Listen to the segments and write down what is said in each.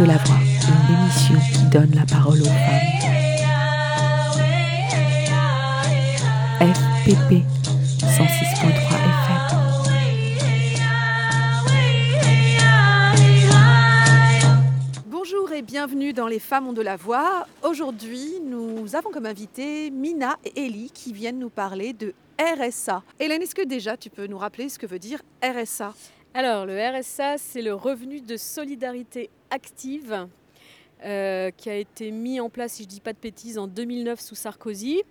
De la voix, une émission qui donne la parole aux femmes. FPP 106.3 FM. Bonjour et bienvenue dans Les Femmes ont de la voix. Aujourd'hui, nous avons comme invité Mina et Ellie qui viennent nous parler de RSA. Hélène, est-ce que déjà tu peux nous rappeler ce que veut dire RSA Alors, le RSA, c'est le revenu de solidarité active euh, qui a été mis en place, si je ne dis pas de bêtises, en 2009 sous Sarkozy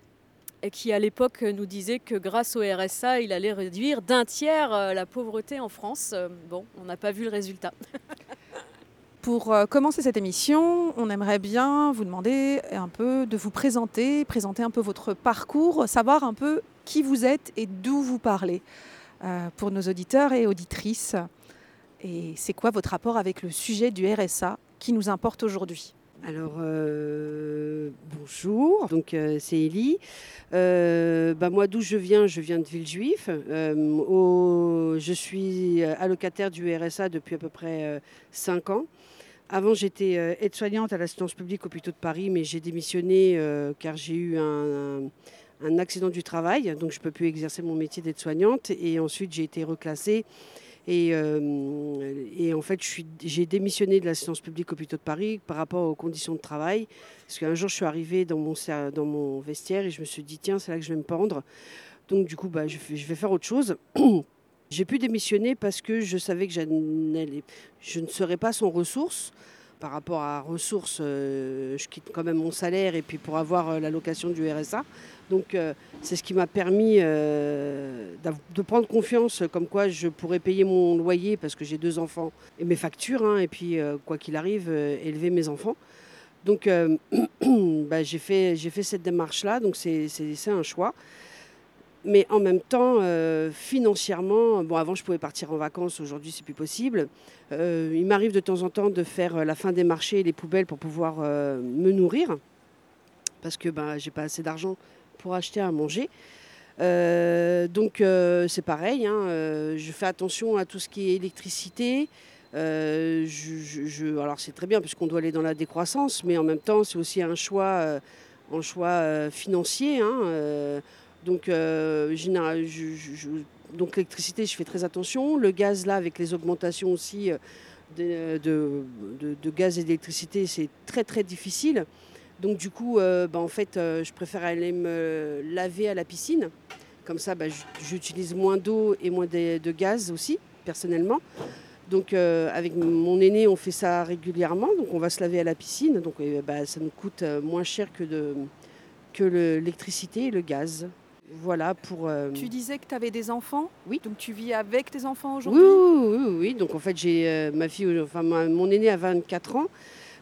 et qui à l'époque nous disait que grâce au RSA, il allait réduire d'un tiers euh, la pauvreté en France. Euh, Bon, on n'a pas vu le résultat. Pour commencer cette émission, on aimerait bien vous demander un peu de vous présenter, présenter un peu votre parcours, savoir un peu qui vous êtes et d'où vous parlez pour nos auditeurs et auditrices. Et c'est quoi votre rapport avec le sujet du RSA qui nous importe aujourd'hui? Alors, euh, bonjour, donc euh, c'est Élie. Euh, bah, moi, d'où je viens, je viens de Villejuif. Euh, je suis allocataire du RSA depuis à peu près 5 ans. Avant, j'étais euh, aide-soignante à l'assistance publique hôpitaux de Paris, mais j'ai démissionné euh, car j'ai eu un- un accident du travail, donc je ne peux plus exercer mon métier d'aide-soignante. Et ensuite, j'ai été reclassée. Et, euh, en fait, j'ai démissionné de l'assistance publique hôpitaux de Paris par rapport aux conditions de travail. Parce qu'un jour, je suis arrivée dans mon, dans mon vestiaire et je me suis dit, tiens, c'est là que je vais me pendre. Donc, du coup, bah, je, je vais faire autre chose. J'ai pu démissionner parce que je savais que je ne serais pas sans ressources. Par rapport à ressources, euh, je quitte quand même mon salaire et puis pour avoir euh, l'allocation du RSA. Donc, euh, c'est ce qui m'a permis euh, de prendre confiance, comme quoi je pourrais payer mon loyer parce que j'ai deux enfants et mes factures, hein, et puis quoi qu'il arrive, élever mes enfants. Donc bah, j'ai fait, fait cette démarche-là, donc c'est un choix. Mais en même temps, euh, financièrement, bon, avant je pouvais partir en vacances, aujourd'hui c'est plus possible. Euh, il m'arrive de temps en temps de faire euh, la fin des marchés et les poubelles pour pouvoir me nourrir, parce que ben, j'ai pas assez d'argent pour acheter à manger. Donc c'est pareil, hein, je fais attention à tout ce qui est électricité. Alors c'est très bien puisqu'on doit aller dans la décroissance, mais en même temps c'est aussi un choix, un choix financier. hein, donc euh, donc l'électricité je fais très attention. Le gaz là avec les augmentations aussi euh, de, gaz et d'électricité c'est très très difficile. Donc du coup, euh, bah, en fait, je préfère aller me laver à la piscine. Comme ça, bah, j'utilise moins d'eau et moins de, gaz aussi, personnellement. Donc avec mon aîné, on fait ça régulièrement. Donc on va se laver à la piscine. Donc bah, ça nous coûte moins cher que, que le- l'électricité et le gaz. Voilà pour... euh, Tu disais que tu avais des enfants Oui. Donc tu vis avec tes enfants aujourd'hui oui, oui, oui. Donc en fait, j'ai euh, ma fille, enfin ma- mon aîné a 24 ans,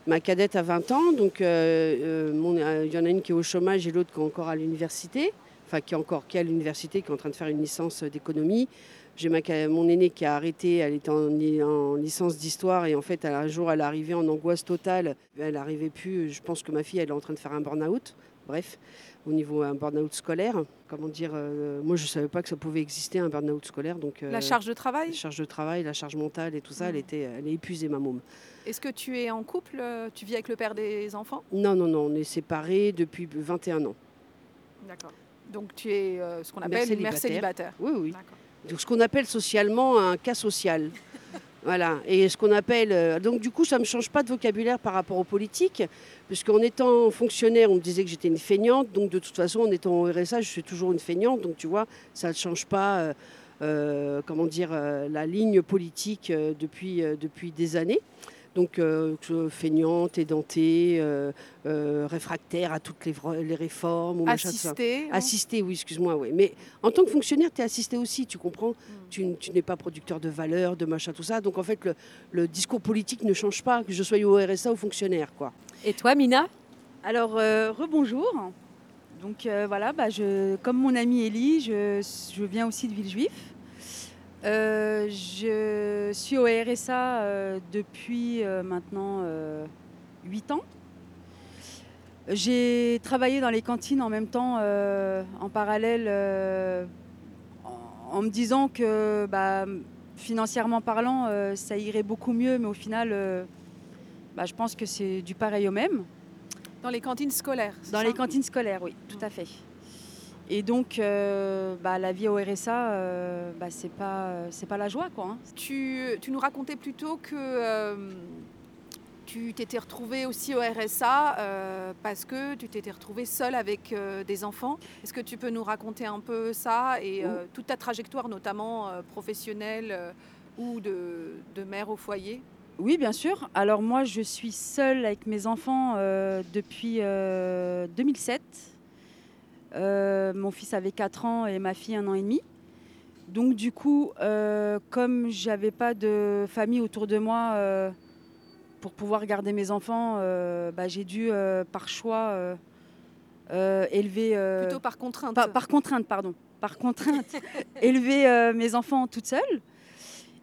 ma cadette a 20 ans. Donc euh, euh, euh, il y en a une qui est au chômage et l'autre qui est encore à l'université, enfin qui est encore qui est à l'université, qui est en train de faire une licence d'économie. J'ai ma mon aîné qui a arrêté, elle était en, li- en licence d'histoire et en fait elle- un jour elle arrivée en angoisse totale. Elle n'arrivait plus. Je pense que ma fille elle est en train de faire un burn-out. Bref, au niveau un burn-out scolaire. Comment dire euh, Moi je savais pas que ça pouvait exister un burn-out scolaire. Donc La euh, charge de travail? la charge de travail, la charge mentale et tout ça, elle, Mhm. était, elle est épuisée, ma môme. Est-ce que tu es en couple euh, Tu vis avec le père des enfants? Non, non, non, on est séparés depuis 21 ans. D'accord. Donc tu es euh, ce qu'on Mère appelle une mère célibataire. Oui, oui. Donc, ce qu'on appelle socialement un cas social. Voilà. Et ce qu'on appelle. euh, donc, du coup, ça ne me change pas de vocabulaire par rapport aux politiques, puisqu'en étant fonctionnaire, on me disait que j'étais une feignante. Donc, de toute façon, en étant au RSA, je suis toujours une feignante. Donc, tu vois, ça ne change pas. euh, euh, comment dire, la ligne politique depuis des années. Donc, euh, feignante, édentée, euh, euh, réfractaire à toutes les, les réformes. ou machin, tout ça. Assisté non? Assisté, oui, excuse-moi, oui. Mais en tant que fonctionnaire, tu es assisté aussi, tu comprends? Tu, n- tu n'es pas producteur de valeur, de machin, tout ça. Donc en fait, le, le discours politique ne change pas, que je sois au RSA ou fonctionnaire, quoi. Et toi, Mina? Alors, euh, rebonjour. Donc euh, voilà, bah, je, comme mon amie Ellie, je, je viens aussi de Villejuif. Euh, je suis au RSA euh, depuis euh, maintenant 8 ans. J'ai travaillé dans les cantines en même temps, en parallèle, en, en me disant que bah, financièrement parlant, ça irait beaucoup mieux, mais au final, bah, je pense que c'est du pareil au même. Dans les cantines scolaires Dans ça? les cantines scolaires, oui, tout à fait. Et donc, euh, bah, la vie au RSA, euh, bah, c'est pas, c'est pas la joie, quoi. hein. Tu, tu nous racontais plutôt que euh, tu t'étais retrouvée aussi au RSA euh, parce que tu t'étais retrouvée seule avec euh, des enfants. Est-ce que tu peux nous raconter un peu ça et euh, toute ta trajectoire, notamment euh, professionnelle euh, ou de, de mère au foyer? Oui, bien sûr. Alors moi, je suis seule avec mes enfants euh, depuis euh, 2007. Euh, mon fils avait 4 ans et ma fille un an et demi. Donc du coup, euh, comme j'avais pas de famille autour de moi euh, pour pouvoir garder mes enfants, euh, bah, j'ai dû par choix élever... Plutôt par contrainte. par, par contrainte, pardon. Par contrainte, élever mes enfants toute seule.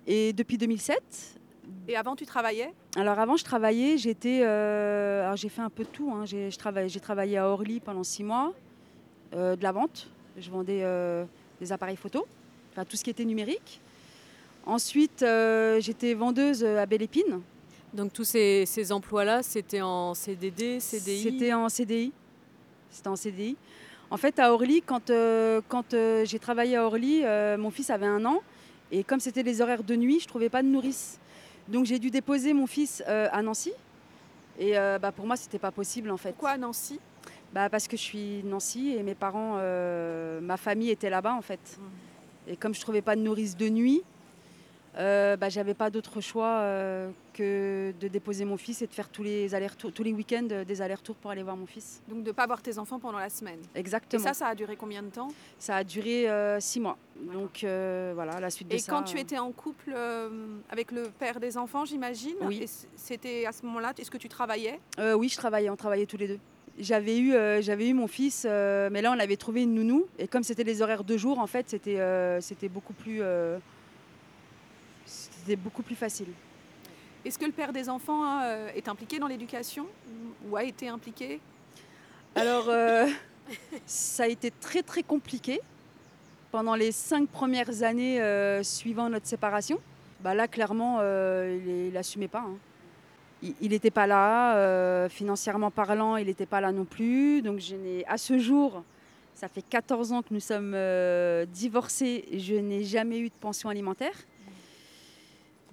Et depuis 2007, Et avant, tu travaillais? Alors avant, je travaillais, j'étais, alors j'ai fait un peu de tout. hein. J'ai, travaillé à Orly pendant six mois, de la vente. Je vendais euh, des appareils photo, enfin tout ce qui était numérique. Ensuite, euh, j'étais vendeuse à Belle Épine. Donc tous ces, ces emplois-là, c'était en CDD, CDI C'était en CDI. C'était en CDI. En fait, à Orly, quand, euh, quand euh, j'ai travaillé à Orly, euh, mon fils avait un an. Et comme c'était les horaires de nuit, je ne trouvais pas de nourrice. Donc j'ai dû déposer mon fils euh, à Nancy. Et euh, bah, pour moi, c'était pas possible en fait. Pourquoi Nancy? Bah, Parce que je suis de Nancy et mes parents, euh, ma famille était là-bas en fait. Et comme je trouvais pas de nourrice de nuit, euh, bah, j'avais pas d'autre choix euh, que de déposer mon fils et de faire tous les allers-retours, tous les week-ends euh, des allers-retours pour aller voir mon fils. Donc de ne pas voir tes enfants pendant la semaine. Et Exactement. ça, ça a duré combien de temps? Ça a duré six mois. Donc voilà, la suite de Et ça. quand tu étais en couple avec le père des enfants, j'imagine Oui. et C'était à ce moment-là, est-ce que tu travaillais? Oui, je travaillais, on travaillait tous les deux. J'avais eu, euh, j'avais eu mon fils, euh, mais là on avait trouvé une nounou. Et comme c'était les horaires de jour, en fait, c'était, euh, c'était beaucoup plus, c'était beaucoup plus facile. Est-ce que le père des enfants est impliqué dans l'éducation ou a été impliqué? Alors, ça a été très très compliqué pendant les cinq premières années suivant notre séparation. Bah là, clairement, il n'assumait pas. hein. Il n'était pas là, euh, financièrement parlant, il n'était pas là non plus. Donc, je n'ai, à ce jour, ça fait 14 ans que nous sommes euh, divorcés, je n'ai jamais eu de pension alimentaire.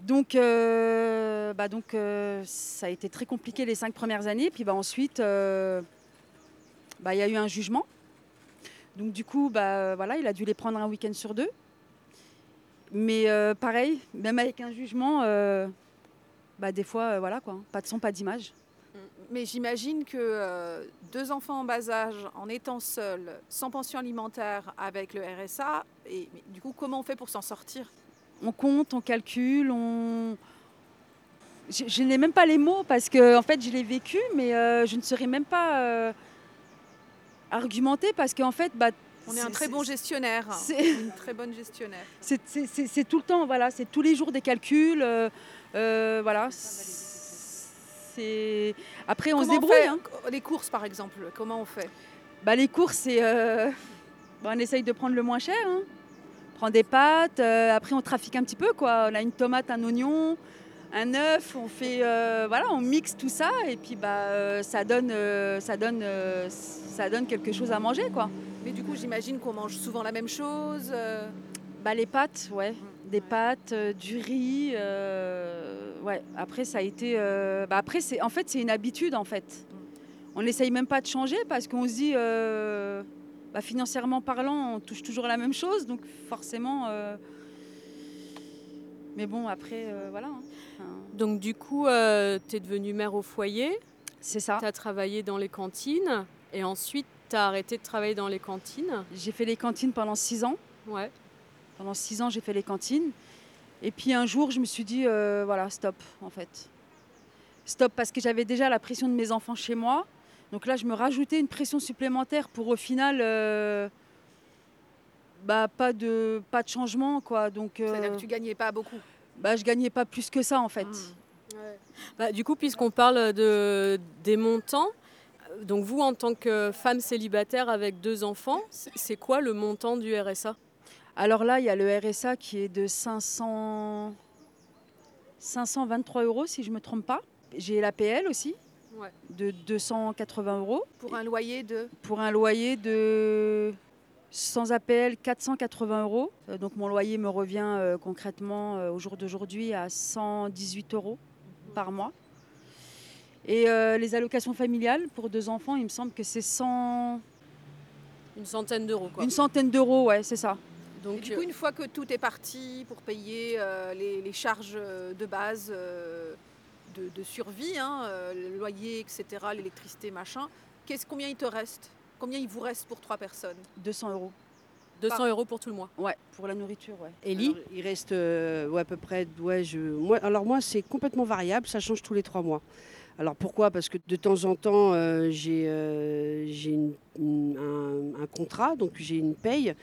Donc, euh, bah donc ça a été très compliqué les cinq premières années. Puis bah, ensuite, bah, il y a eu un jugement. Donc du coup, bah, voilà, il a dû les prendre un week-end sur deux. Mais pareil, même avec un jugement, bah, des fois, euh, voilà quoi, pas de son, pas d'image. Mais j'imagine que euh, deux enfants en bas âge, en étant seuls, sans pension alimentaire avec le RSA, et mais du coup, comment on fait pour s'en sortir? On compte, on calcule, on... Je, je n'ai même pas les mots parce que en fait, je l'ai vécu, mais euh, je ne saurais même pas euh, argumenter parce qu'en fait, bah, On est un très bon gestionnaire, c'est- une très bonne gestionnaire. C'est- tout le temps, voilà, c'est tous les jours des calculs, voilà. C'est après on Comment se débrouille. fait hein. Les courses, par exemple, comment on fait? Bah, les courses, c'est euh, bah, on essaye de prendre le moins cher. Hein. On prend des pâtes, euh, après on trafique un petit peu quoi. On a une tomate, un oignon, un œuf, on fait euh, voilà, on mixe tout ça et puis bah euh, ça donne euh, ça donne euh, ça donne quelque chose à manger quoi. Mais du coup, j'imagine qu'on mange souvent la même chose. euh, Bah, les pâtes, ouais. Des pâtes, euh, du riz. euh, ouais. Après, ça a été. euh, bah, après, c'est en fait, c'est une habitude, en fait. On n'essaye même pas de changer parce qu'on se dit, euh, bah, financièrement parlant, on touche toujours la même chose. Donc, forcément. euh, Mais bon, après, euh, voilà. hein. Enfin, Donc du coup, tu es devenue mère au foyer, c'est ça. tu as travaillé dans les cantines, et ensuite tu as arrêté de travailler dans les cantines. J'ai fait les cantines pendant six ans. Ouais. Pendant six ans, j'ai fait les cantines. Et puis un jour, je me suis dit, euh, voilà, stop, en fait. Stop, parce que j'avais déjà la pression de mes enfants chez moi. Donc là, je me rajoutais une pression supplémentaire pour au final, euh, bah, pas, de, pas de changement, quoi. Donc, euh, C'est-à-dire que tu gagnais pas beaucoup. bah, je gagnais pas plus que ça, en fait. Mm. Bah, du coup, puisqu'on parle de, des montants, donc vous, en tant que femme célibataire avec deux enfants, c'est quoi le montant du RSA Alors là, il y a le RSA qui est de 500... 523 euros, si je ne me trompe pas. J'ai l'APL aussi, Ouais. de 280 euros, Pour un loyer de. pour un loyer de sans APL 480 euros. Euh, Donc mon loyer me revient euh, concrètement euh, au jour d'aujourd'hui à 118 euros par mois. Et euh, les allocations familiales pour deux enfants, il me semble que c'est 100... Une centaine d'euros. quoi. une centaine d'euros, ouais, c'est ça. Et du coup, une fois que tout est parti pour payer euh, les, les charges euh, de base euh, de, de survie, hein, le loyer, etc., l'électricité, machin, qu'est-ce, combien il te reste? Combien il vous reste pour trois personnes? 200 euros. 200 euros pour tout le mois. Ouais, pour la nourriture, ouais. Ellie Alors, il reste euh, ouais, à peu près. Ouais, je, moi, alors moi, c'est complètement variable, ça change tous les trois mois. Alors pourquoi? Parce que de temps en temps, euh, j'ai euh, un contrat, donc j'ai une paye.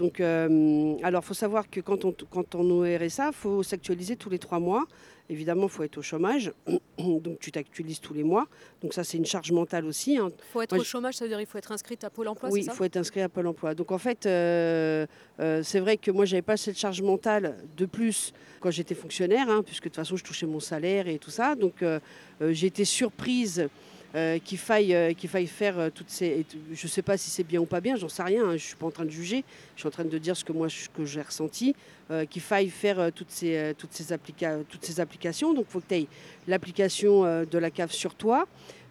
Donc, euh, alors, il faut savoir que quand on, quand on est au RSA, il faut s'actualiser tous les trois mois. Évidemment, il faut être au chômage, donc tu t'actualises tous les mois. Donc ça, c'est une charge mentale aussi. hein. Il faut être Moi, au chômage, ça veut dire qu'il faut être inscrite à Pôle emploi, Oui, il faut être inscrit à Pôle emploi. Donc en fait, euh, euh, c'est vrai que moi, j'avais pas cette charge mentale de plus quand j'étais fonctionnaire, hein, puisque de toute façon, je touchais mon salaire et tout ça. Donc euh, j'ai été surprise. Euh, qu'il faille, euh, faille faire euh, toutes ces. Je ne sais pas si c'est bien ou pas bien, j'en sais rien, hein, je ne suis pas en train de juger, je suis en train de dire ce que moi j'ai ressenti, qu'il faille faire toutes, ces, toutes, ces toutes ces applications. Donc il faut que tu aies l'application de la CAF sur toi,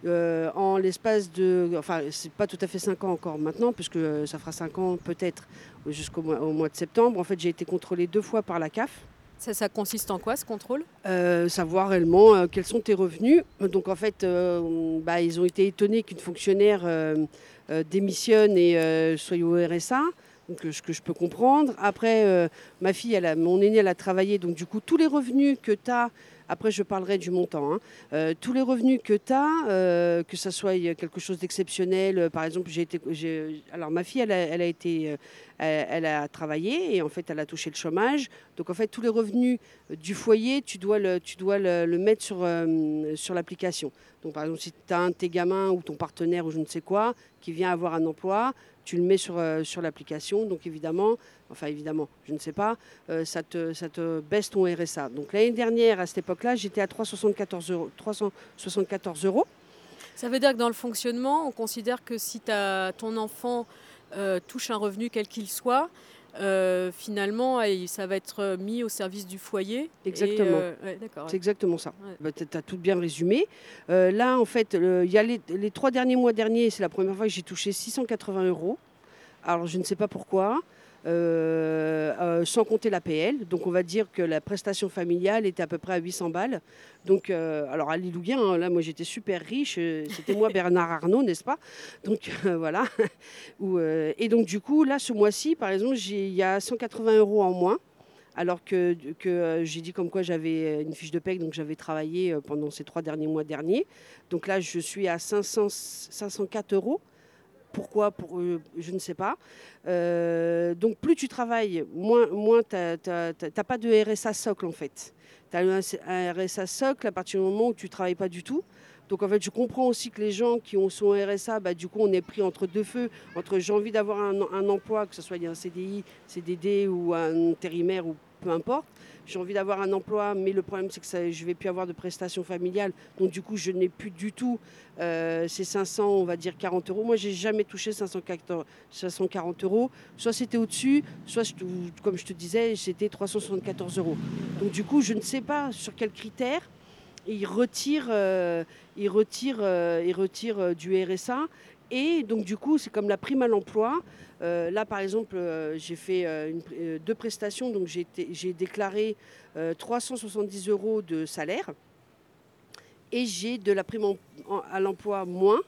en l'espace de. Enfin, c'est pas tout à fait 5 ans encore maintenant, puisque ça fera 5 ans peut-être jusqu'au mois, mois de septembre. En fait, j'ai été contrôlée deux fois par la CAF. Ça, ça consiste en quoi ce contrôle? Euh, savoir réellement euh, quels sont tes revenus. Donc en fait, euh, bah, ils ont été étonnés qu'une fonctionnaire démissionne et soit au RSA. Ce que je peux comprendre. Après, ma fille, elle a, mon aînée, elle a travaillé. Donc du coup, tous les revenus que tu as, après je parlerai du montant, hein, euh, tous les revenus que tu as, que ça soit quelque chose d'exceptionnel, euh, par exemple, j'ai été, alors ma fille, elle a, été, euh, elle, a travaillé et en fait, elle a touché le chômage. Donc en fait, tous les revenus du foyer, tu dois le, tu dois le, mettre sur, euh, sur l'application. Donc par exemple, si tu as un de tes gamins ou ton partenaire ou je ne sais quoi qui vient avoir un emploi, tu le mets sur, euh, sur l'application. Donc évidemment, enfin évidemment, je ne sais pas, euh, ça, te, baisse ton RSA. Donc l'année dernière, à cette époque-là, j'étais à 374 euros. 374 euros. Ça veut dire que dans le fonctionnement, on considère que si ton enfant euh, touche un revenu quel qu'il soit, euh, finalement, ça va être mis au service du foyer. Exactement. euh, ouais. C'est ouais. exactement ça. Ouais. Bah, tu as tout bien résumé. Euh, là, en fait, il y a les, les trois derniers mois derniers, c'est la première fois que j'ai touché 680 euros. Alors, je ne sais pas pourquoi. Euh, euh, sans compter l'APL. Donc, on va dire que la prestation familiale était à peu près à 800 balles. Donc, euh, alors, alléluia, hein, là, moi, j'étais super riche. euh, C'était moi, Bernard Arnault, n'est-ce pas? Donc, euh, voilà. Et donc, du coup, là, ce mois-ci, par exemple, il y a 180 euros en moins alors que, que j'ai dit comme quoi j'avais une fiche de paie, donc j'avais travaillé pendant ces trois derniers mois derniers. Donc là, je suis à 500, 504 euros. Pourquoi Pour, euh, Je ne sais pas. Euh, donc plus tu travailles, moins, moins tu n'as pas de RSA socle en fait. Tu as un, RSA socle à partir du moment où tu ne travailles pas du tout. Donc en fait, je comprends aussi que les gens qui ont son RSA, bah, du coup, on est pris entre deux feux, entre j'ai envie d'avoir un, un emploi, que ce soit un CDI, CDD ou un intérimaire ou peu importe. J'ai envie d'avoir un emploi, mais le problème c'est que je ne vais plus avoir de prestations familiales. Donc du coup, je n'ai plus du tout euh, ces 500, on va dire 40 euros. Moi, j'ai jamais touché 540 540 euros. Soit c'était au-dessus, soit, je comme je te disais, c'était 374 euros. Donc du coup, je ne sais pas sur quels critères ils retirent, euh, euh, du RSA. Et donc du coup, c'est comme la prime à l'emploi. Euh, là, par exemple, euh, j'ai fait euh, deux prestations, donc j'ai déclaré euh, 370 euros de salaire. Et j'ai de la prime à l'emploi moins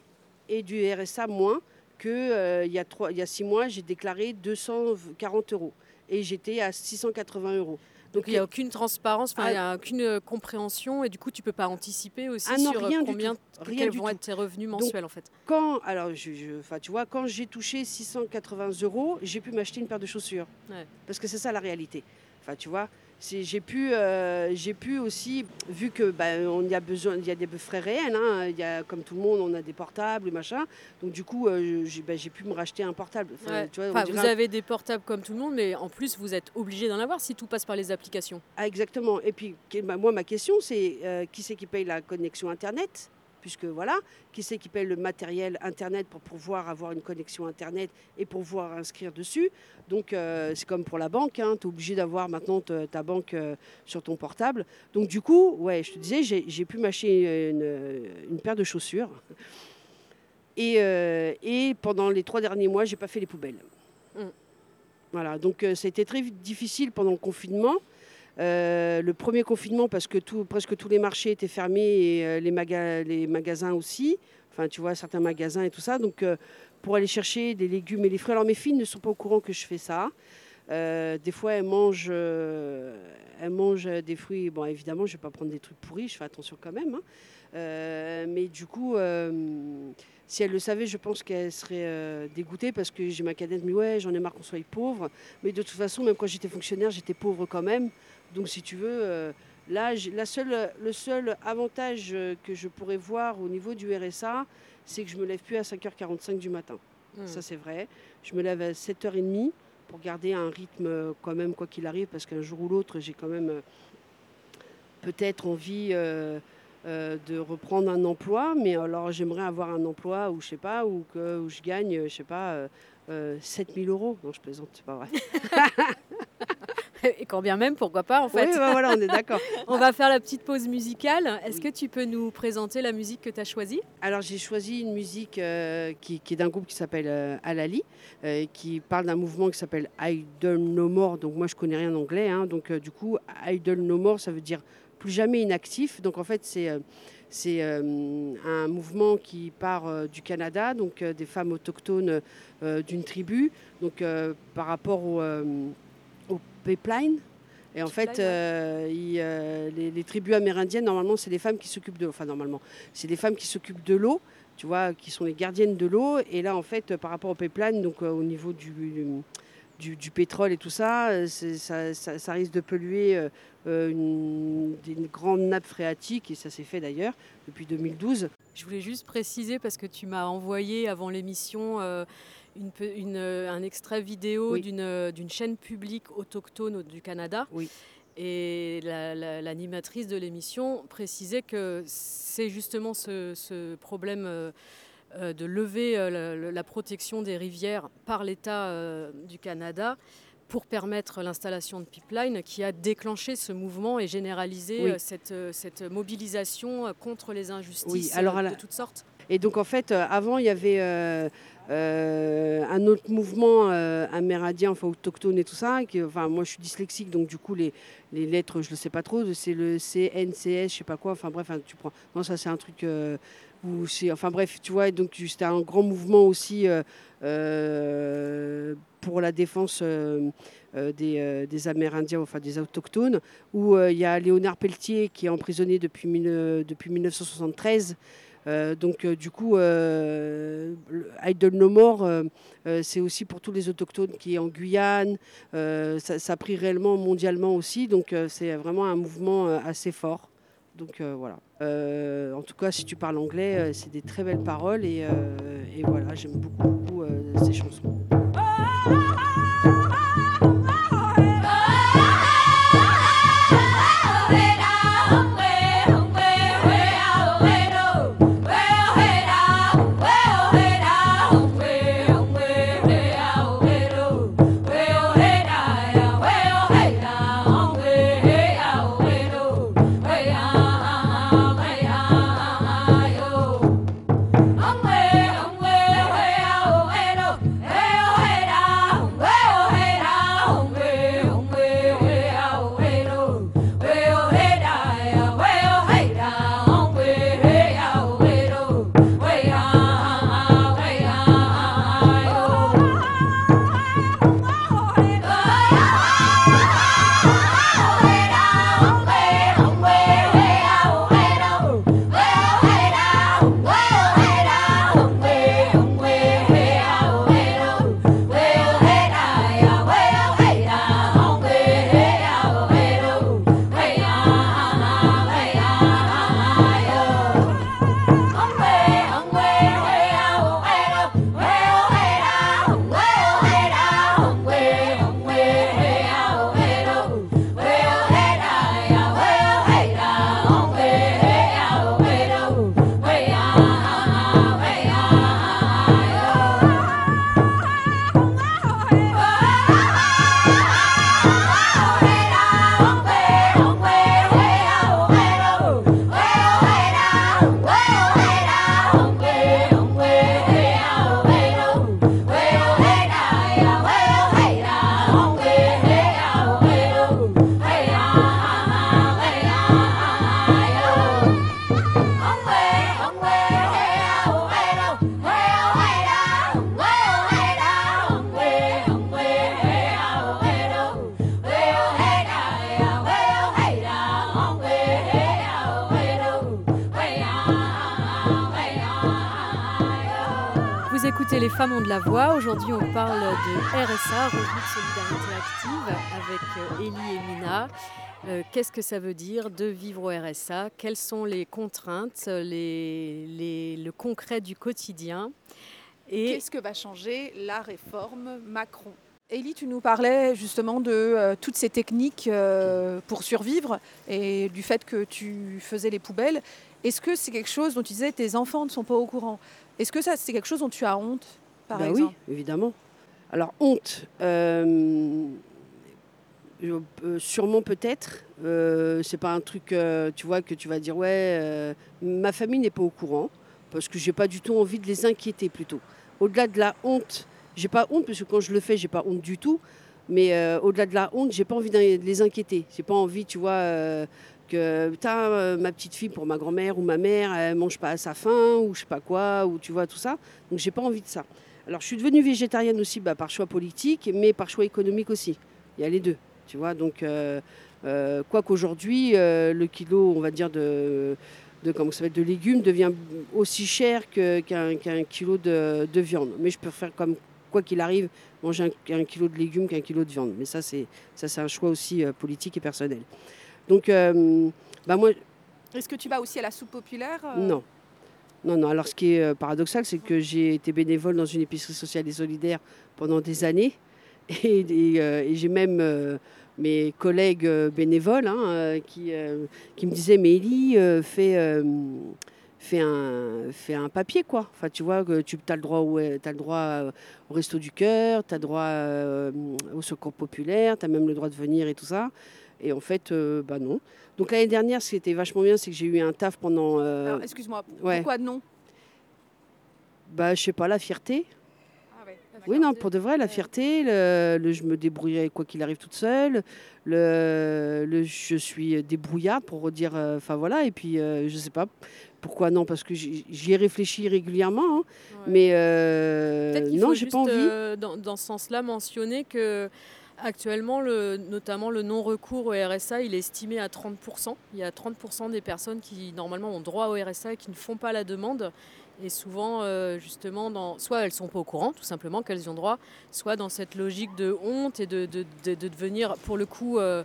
et du RSA moins que il y a six mois, j'ai déclaré 240 euros. Et j'étais à 680 euros. Donc il n'y a aucune transparence, il n'y a aucune euh, compréhension et du coup tu peux pas anticiper aussi Ah non, sur euh, rien combien. Rien quels vont tout. être tes revenus Donc, mensuels en fait. Quand, alors, je, je- enfin, tu vois, quand j'ai touché 680 euros, j'ai pu m'acheter une paire de chaussures. Ouais. Parce que c'est ça la réalité. Enfin, tu vois, c'est- j'ai pu, euh, j'ai pu aussi, vu que bah, on y a besoin, il y a des frais réels, hein, y a, comme tout le monde, on a des portables, et machin. Donc du coup, euh, j'ai bah, j'ai pu me racheter un portable. Enfin, Ouais. tu vois, on Enfin, dirait vous avez des portables comme tout le monde, mais en plus, vous êtes obligé d'en avoir si tout passe par les applications. Ah, exactement. Et puis, bah, moi, ma question, c'est euh, qui c'est qui paye la connexion Internet? Puisque voilà, qui c'est qui paye le matériel Internet pour pouvoir avoir une connexion Internet et pour pouvoir inscrire dessus Donc, euh, c'est comme pour la banque, tu es obligé d'avoir maintenant te- ta banque euh, sur ton portable. Donc, du coup, ouais, je te disais, j'ai pu m'acheter une, une paire de chaussures. Et, euh, et pendant les trois derniers mois, j'ai pas fait les poubelles. Mm. Voilà, donc ça a été très difficile pendant le confinement. Euh, le premier confinement parce que presque tous les marchés étaient fermés et euh, les, maga- les magasins aussi. Enfin, tu vois, certains magasins et tout ça. Donc, euh, pour aller chercher des légumes et des fruits. Alors, mes filles ne sont pas au courant que je fais ça. Des fois, elles mangent, elles des fruits. Bon, évidemment, je ne vais pas prendre des trucs pourris. Je fais attention quand même. hein. Mais du coup, si elle le savait, je pense qu'elle serait euh, dégoûtée parce que j'ai ma cadette, mais ouais, j'en ai marre qu'on soit pauvre. Mais de toute façon, même quand j'étais fonctionnaire, j'étais pauvre quand même. Donc, si tu veux, euh, là, la seule, le seul avantage euh, que je pourrais voir au niveau du RSA, c'est que je me lève plus à 5h45 du matin. Hmm. Ça, c'est vrai. Je me lève à 7h30 pour garder un rythme euh, quand même, quoi qu'il arrive, parce qu'un jour ou l'autre, j'ai quand même peut-être envie euh, euh, de reprendre un emploi. Mais alors, j'aimerais avoir un emploi où, je sais pas, où, que, où je gagne, je sais pas, euh, euh, 7000 euros. Non, je plaisante, c'est pas vrai. Et quand bien même, pourquoi pas, en fait. Oui, bah voilà, on est d'accord. On va faire la petite pause musicale. Est-ce Oui. que tu peux nous présenter la musique que tu as choisie? Alors j'ai choisi une musique euh, qui, qui est d'un groupe qui s'appelle euh, Alali, euh, qui parle d'un mouvement qui s'appelle Idol No More. Donc moi je connais rien anglais, hein. donc du coup Idol No More ça veut dire plus jamais inactif. Donc en fait c'est c'est euh, un mouvement qui part euh, du Canada, donc euh, des femmes autochtones d'une tribu, donc par rapport au, au pipeline. Et en fait, euh, il, euh, les, les tribus amérindiennes, normalement, c'est les femmes qui s'occupent de l'eau. Enfin, normalement, c'est les femmes qui s'occupent de l'eau, tu vois, qui sont les gardiennes de l'eau. Et là, en fait, par rapport au pipeline, donc euh, au niveau du, du, du pétrole et tout ça, ça, ça- ça risque de polluer euh, euh, une, une grande nappe phréatique. Et ça s'est fait d'ailleurs depuis 2012. Je voulais juste préciser parce que tu m'as envoyé avant l'émission euh, une pe- une, euh, un extrait vidéo Oui. d'une euh, d'une chaîne publique autochtone au- du Canada. Oui. Et la- la- l'animatrice de l'émission précisait que c'est justement ce, ce problème euh, de lever euh, la, protection des rivières par l'État euh, du Canada pour permettre l'installation de pipeline qui a déclenché ce mouvement et généralisé Oui. cette, cette mobilisation contre les injustices Oui, alors de toutes sortes. Et donc en fait, avant, il y avait un autre mouvement euh, amérindien, enfin autochtone et tout ça. Enfin, moi, je suis dyslexique, donc du coup, les, les lettres, je ne le sais pas trop. C'est le CNCS, je sais pas quoi. Enfin bref, hein, tu prends. Non, ça c'est un truc. euh, où c'est. Enfin bref, tu vois. Donc c'était un grand mouvement aussi euh, euh, pour la défense. euh, euh, des, euh, des Amérindiens, enfin des autochtones, où euh, il y a Léonard Pelletier qui est emprisonné depuis, depuis 1973 euh, donc euh, du coup, euh, le Idle No More, euh, euh, c'est aussi pour tous les autochtones qui est en Guyane. Euh, ça, ça a pris réellement mondialement aussi, donc euh, c'est vraiment un mouvement euh, assez fort. Donc euh, voilà. Euh, en tout cas, si tu parles anglais, euh, c'est des très belles paroles et, euh, voilà, j'aime beaucoup, beaucoup euh, ces chansons. La voix. Aujourd'hui, on parle de RSA, Revenu de Solidarité Active, avec Élie et Mina. Euh, Qu'est-ce que ça veut dire de vivre au RSA Quelles sont les contraintes, les, les- le concret du quotidien? Et Qu'est-ce que va changer la réforme Macron? Élie, tu nous parlais justement de euh, toutes ces techniques euh, pour survivre et du fait que tu faisais les poubelles. Est-ce que c'est quelque chose dont tu disais tes enfants ne sont pas au courant? Est-ce que ça c'est quelque chose dont tu as honte? Par Bah exemple oui, évidemment. Alors, honte, euh, euh, sûrement peut-être. Euh, c'est pas un truc, euh, tu vois, que tu vas dire, ouais, ma famille n'est pas au courant, parce que j'ai pas du tout envie de les inquiéter plutôt. Au-delà de la honte, j'ai pas honte, parce que quand je le fais, j'ai pas honte du tout. Mais au-delà de la honte, j'ai pas envie de les inquiéter. J'ai pas envie, tu vois, que putain, ma petite fille pour ma grand-mère ou ma mère, elle mange pas à sa faim, ou je sais pas quoi, ou tu vois, tout ça. Donc j'ai pas envie de ça. Alors, je suis devenue végétarienne aussi bah, par choix politique, mais par choix économique aussi. Il y a les deux, tu vois. Donc, euh, euh, quoi qu'aujourd'hui, euh, le kilo, on va dire, de, de, comment ça de légumes devient aussi cher qu'un kilo de, de viande. Mais je préfère, comme quoi qu'il arrive, manger un, un kilo de légumes qu'un kilo de viande. Mais ça, c'est ça, c'est un choix aussi euh, politique et personnel. Donc, euh, bah, moi, Est-ce que tu vas aussi à la soupe populaire euh? Non. Non, non. Alors, ce qui est euh, paradoxal, c'est que j'ai été bénévole dans une épicerie sociale et solidaire pendant des années. Euh, et j'ai même euh, mes collègues bénévoles hein, qui, me disaient Mais euh, fais, un, papier, quoi. Enfin, tu vois, que tu as le droit au, le droit au Resto du Cœur, tu as le droit au Secours Populaire, tu as même le droit de venir et tout ça. Et en fait, euh, bah non. Donc l'année dernière, ce qui était vachement bien, c'est que j'ai eu un taf pendant. euh, Alors, Excuse-moi, ouais. pourquoi non? Bah, je sais pas, la fierté. Ah ouais, Oui, non, pour de vrai, la fierté, le, le je me débrouillerai quoi qu'il arrive toute seule, le, le je suis débrouillarde pour redire, euh, enfin voilà, et puis je sais pas pourquoi non, parce que j'y j'y ai réfléchi régulièrement, hein, Ouais. mais euh, Peut-être qu'il non, faut j'ai juste, pas envie. euh, dans, dans ce sens-là, mentionner que actuellement, le, notamment le non-recours au RSA, il est estimé à 30%. Il y a 30% des personnes qui normalement ont droit au RSA et qui ne font pas la demande. Et souvent, euh, justement, dans, soit elles sont pas au courant, tout simplement, qu'elles y ont droit, soit dans cette logique de honte et de, de, de- de devenir, pour le coup, euh,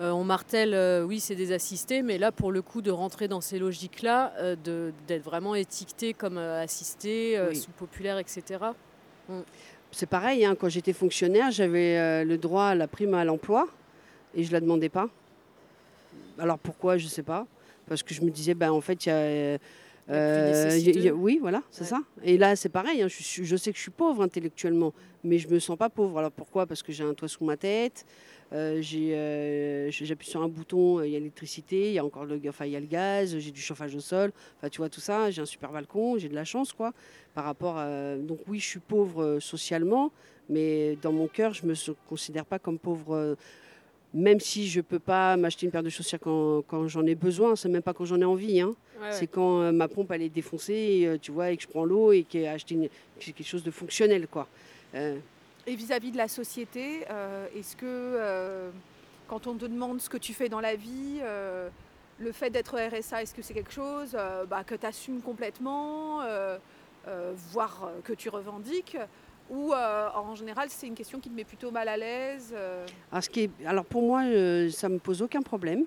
euh, on martèle, oui, c'est des assistés, mais là, pour le coup, de rentrer dans ces logiques-là, d'être vraiment étiqueté comme assisté, Oui. sous-populaire, etc. C'est pareil, hein, quand j'étais fonctionnaire, j'avais euh, le droit à la prime à l'emploi et je la demandais pas. Alors pourquoi, je sais pas. Parce que je me disais, ben, en fait, il y a. euh, y y oui, voilà, c'est Ouais. ça. Et là, c'est pareil. hein, je, je sais que je suis pauvre intellectuellement, mais je me sens pas pauvre. Alors pourquoi? Parce que j'ai un toit sous ma tête. Euh, j'ai, euh, j'appuie sur un bouton, euh, il y a l'électricité, il y a encore le, enfin, il y a le gaz, j'ai du chauffage au sol. Enfin, tu vois tout ça. J'ai un super balcon, j'ai de la chance, quoi. Par rapport, à... donc oui, je suis pauvre socialement, mais dans mon cœur, je me considère pas comme pauvre. même si je peux pas m'acheter une paire de chaussures quand, quand j'en ai besoin, c'est même pas quand j'en ai envie. hein. C'est quand euh, ma pompe elle est défoncée, euh, tu vois, et que je prends l'eau et que que c'est quelque chose de fonctionnel, quoi. Euh, Et vis-à-vis de la société, euh, est-ce que euh, quand on te demande ce que tu fais dans la vie, euh, le fait d'être RSA, est-ce que c'est quelque chose bah, que tu assumes complètement, voire que tu revendiques Ou en général, c'est une question qui te met plutôt mal à l'aise alors, pour moi, ça me pose aucun problème.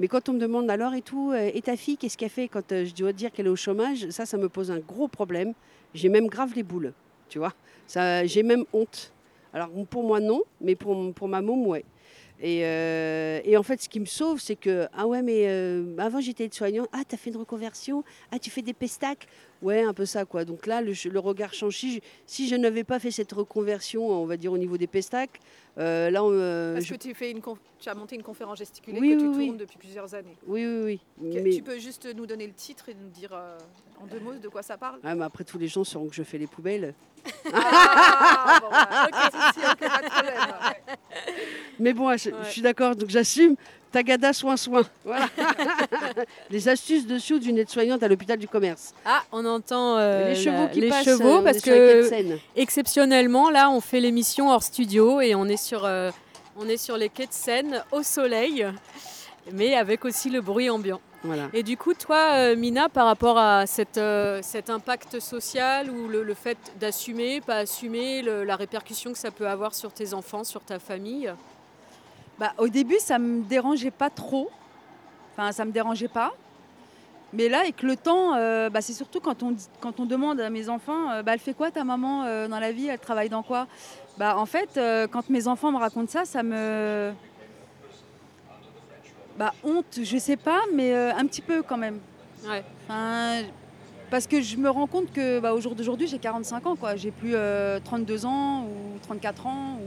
Mais quand on me demande alors et tout, et ta fille, qu'est-ce qu'elle fait quand je dois dire qu'elle est au chômage, ça, ça me pose un gros problème. J'ai même grave les boules, tu vois. Ça, j'ai même honte. Alors pour moi non, mais pour, ma môme, ouais. Et, euh, et en fait, ce qui me sauve, c'est que, ah ouais, mais euh, avant j'étais aide-soignant, ah t'as fait une reconversion, ah tu fais des pestacs, ouais, un peu ça quoi. Donc là, le, le regard change. Si je, si je n'avais pas fait cette reconversion, on va dire au niveau des pestacs, euh, là, on, euh, Parce je- que tu, fais une conf- tu as monté une conférence gesticulée Oui, que tu oui, tournes depuis plusieurs années. oui, oui, oui. Mais, Tu peux juste nous donner le titre et nous dire euh, en deux mots de quoi ça parle? Ah, mais après, tous les gens sauront que je fais les poubelles. Ah, bon, bah, ok, si, si, ok, pas de problème. Mais bon, je, Ouais. je suis d'accord, donc j'assume. Tagada, soin, soin. Voilà. les astuces dessus d'une aide-soignante à l'hôpital du commerce. Ah, on entend euh, les chevaux la- qui les passent. chevaux euh, parce de que exceptionnellement, là, on fait l'émission hors studio et on est sur, euh, on est sur les quais de Seine au soleil, mais avec aussi le bruit ambiant. Voilà. Et du coup, toi, euh, Mina, par rapport à cette, cet impact social ou le, le fait d'assumer, pas assumer, le- la répercussion que ça peut avoir sur tes enfants, sur ta famille Bah, au début, ça me dérangeait pas trop. Enfin, ça me dérangeait pas. Mais là, avec le temps, euh, bah, c'est surtout quand on, quand on demande à mes enfants, euh, bah, elle fait quoi ta maman euh, dans la vie? Elle travaille dans quoi? Bah, En fait, quand mes enfants me racontent ça, ça me... Bah, honte, je sais pas, mais un petit peu quand même. Ouais. Enfin, parce que je me rends compte que bah, au jour d'aujourd'hui, j'ai 45 ans. quoi. J'ai plus euh, 32 ans ou 34 ans. Ou...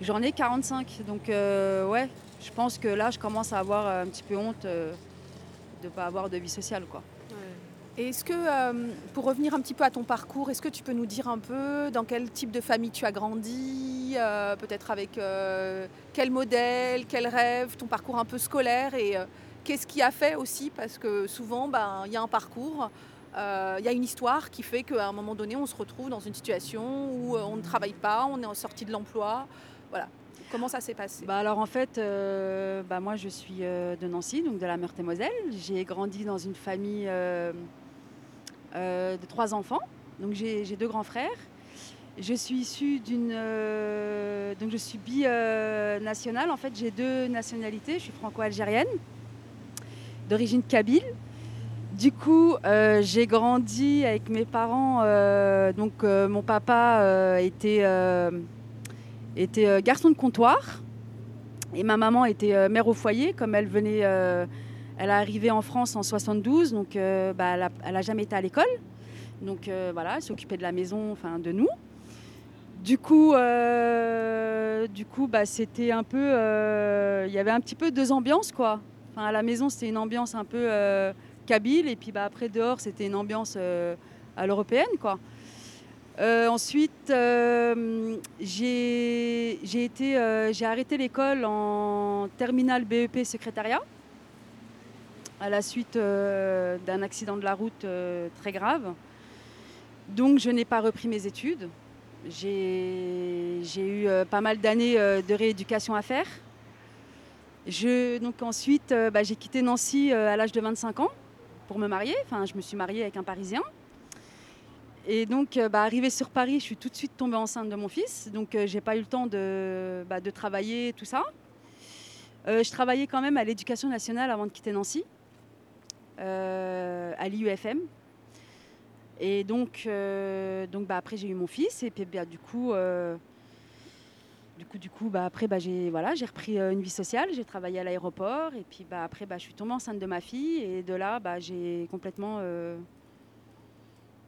J'en ai 45. Donc, euh, ouais, je pense que là, je commence à avoir euh, un petit peu honte euh, de ne pas avoir de vie sociale. Quoi. Et est-ce que, euh, pour revenir un petit peu à ton parcours, est-ce que tu peux nous dire un peu dans quel type de famille tu as grandi, peut-être avec quel modèle, quel rêve, ton parcours un peu scolaire et qu'est-ce qui a fait aussi? Parce que souvent, ben, il y a un parcours, il y a une histoire qui fait qu'à un moment donné, on se retrouve dans une situation où on ne travaille pas, on est en sortie de l'emploi. Voilà. Comment ça s'est passé? Bah, alors en fait, euh, bah, moi je suis euh, de Nancy, donc de la Meurthe-et-Moselle. J'ai grandi dans une famille euh, de trois enfants. Donc j'ai deux grands frères. Je suis issue d'une. donc je suis binationale. En fait, j'ai deux nationalités. Je suis franco-algérienne, d'origine kabyle. Du coup, j'ai grandi avec mes parents. donc mon papa était. Était euh, garçon de comptoir. Et ma maman était euh, mère au foyer comme elle venait euh, elle est arrivée en France en 72 donc bah, elle, a, elle a jamais été à l'école. Donc voilà elle s'occupait de la maison enfin de nous. Du coup du coup bah, c'était un peu il y avait un petit peu deux ambiances quoi. Enfin à la maison c'était une ambiance un peu kabyle et puis bah, après dehors c'était une ambiance à l'européenne quoi euh, ensuite, euh, euh, j'ai arrêté l'école en terminale BEP secrétariat à la suite d'un accident de la route très grave. Donc, je n'ai pas repris mes études. J'ai eu pas mal d'années de rééducation à faire. Je, donc ensuite, bah, j'ai quitté Nancy à l'âge de 25 ans pour me marier. Enfin, je me suis mariée avec un Parisien. Et donc, euh, bah, arrivée sur Paris, je suis tout de suite tombée enceinte de mon fils. Donc, euh, j'ai pas eu le temps de, bah, travailler, tout ça. Euh, je travaillais quand même à l'éducation nationale avant de quitter Nancy, euh, à l'IUFM. Et donc, donc bah, après, j'ai eu mon fils. Et puis, bah, du coup, du coup, du coup après, j'ai voilà, repris une vie sociale. J'ai travaillé à l'aéroport. Et puis, bah, après, je suis tombée enceinte de ma fille. Et de là, j'ai complètement.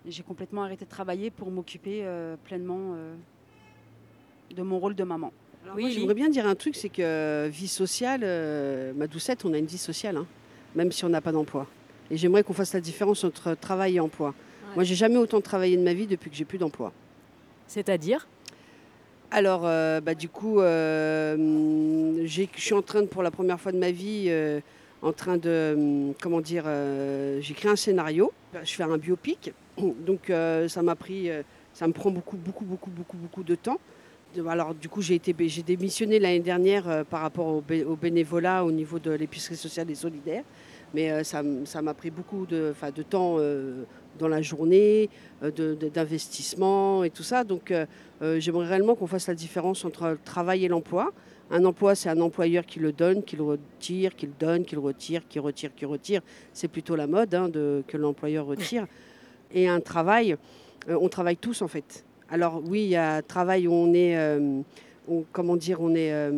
J'ai complètement arrêté de travailler pour m'occuper euh, pleinement euh, de mon rôle de maman. Alors Oui, j'aimerais bien dire un truc, c'est que euh, vie sociale, euh, ma doucette, on a une vie sociale, hein, même si on n'a pas d'emploi. Et j'aimerais qu'on fasse la différence entre travail et emploi. Moi, j'ai jamais autant travaillé de ma vie depuis que j'ai plus d'emploi. C'est-à-dire? Alors, euh, bah, du coup, euh, je suis en train de, pour la première fois de ma vie, euh, en train de, hum, comment dire, euh, j'ai créé un scénario. Je fais un biopic, donc euh, ça m'a pris, euh, me prend beaucoup, beaucoup, beaucoup, beaucoup, beaucoup de temps. Alors, du coup, j'ai été, démissionné l'année dernière euh, par rapport au, bé- au bénévolat au niveau de l'épicerie sociale et solidaire. Mais ça m'a pris beaucoup de, temps dans la journée, d'investissement et tout ça. Donc, j'aimerais réellement qu'on fasse la différence entre le travail et l'emploi. Un emploi, c'est un employeur qui le donne, qui le retire, qui le donne, qui le retire, qui retire, qui retire. C'est plutôt la mode hein, que l'employeur retire. Et un travail, euh, on travaille tous en fait. Alors oui, il y a un travail où on est, euh, on- comment dire, on est, euh,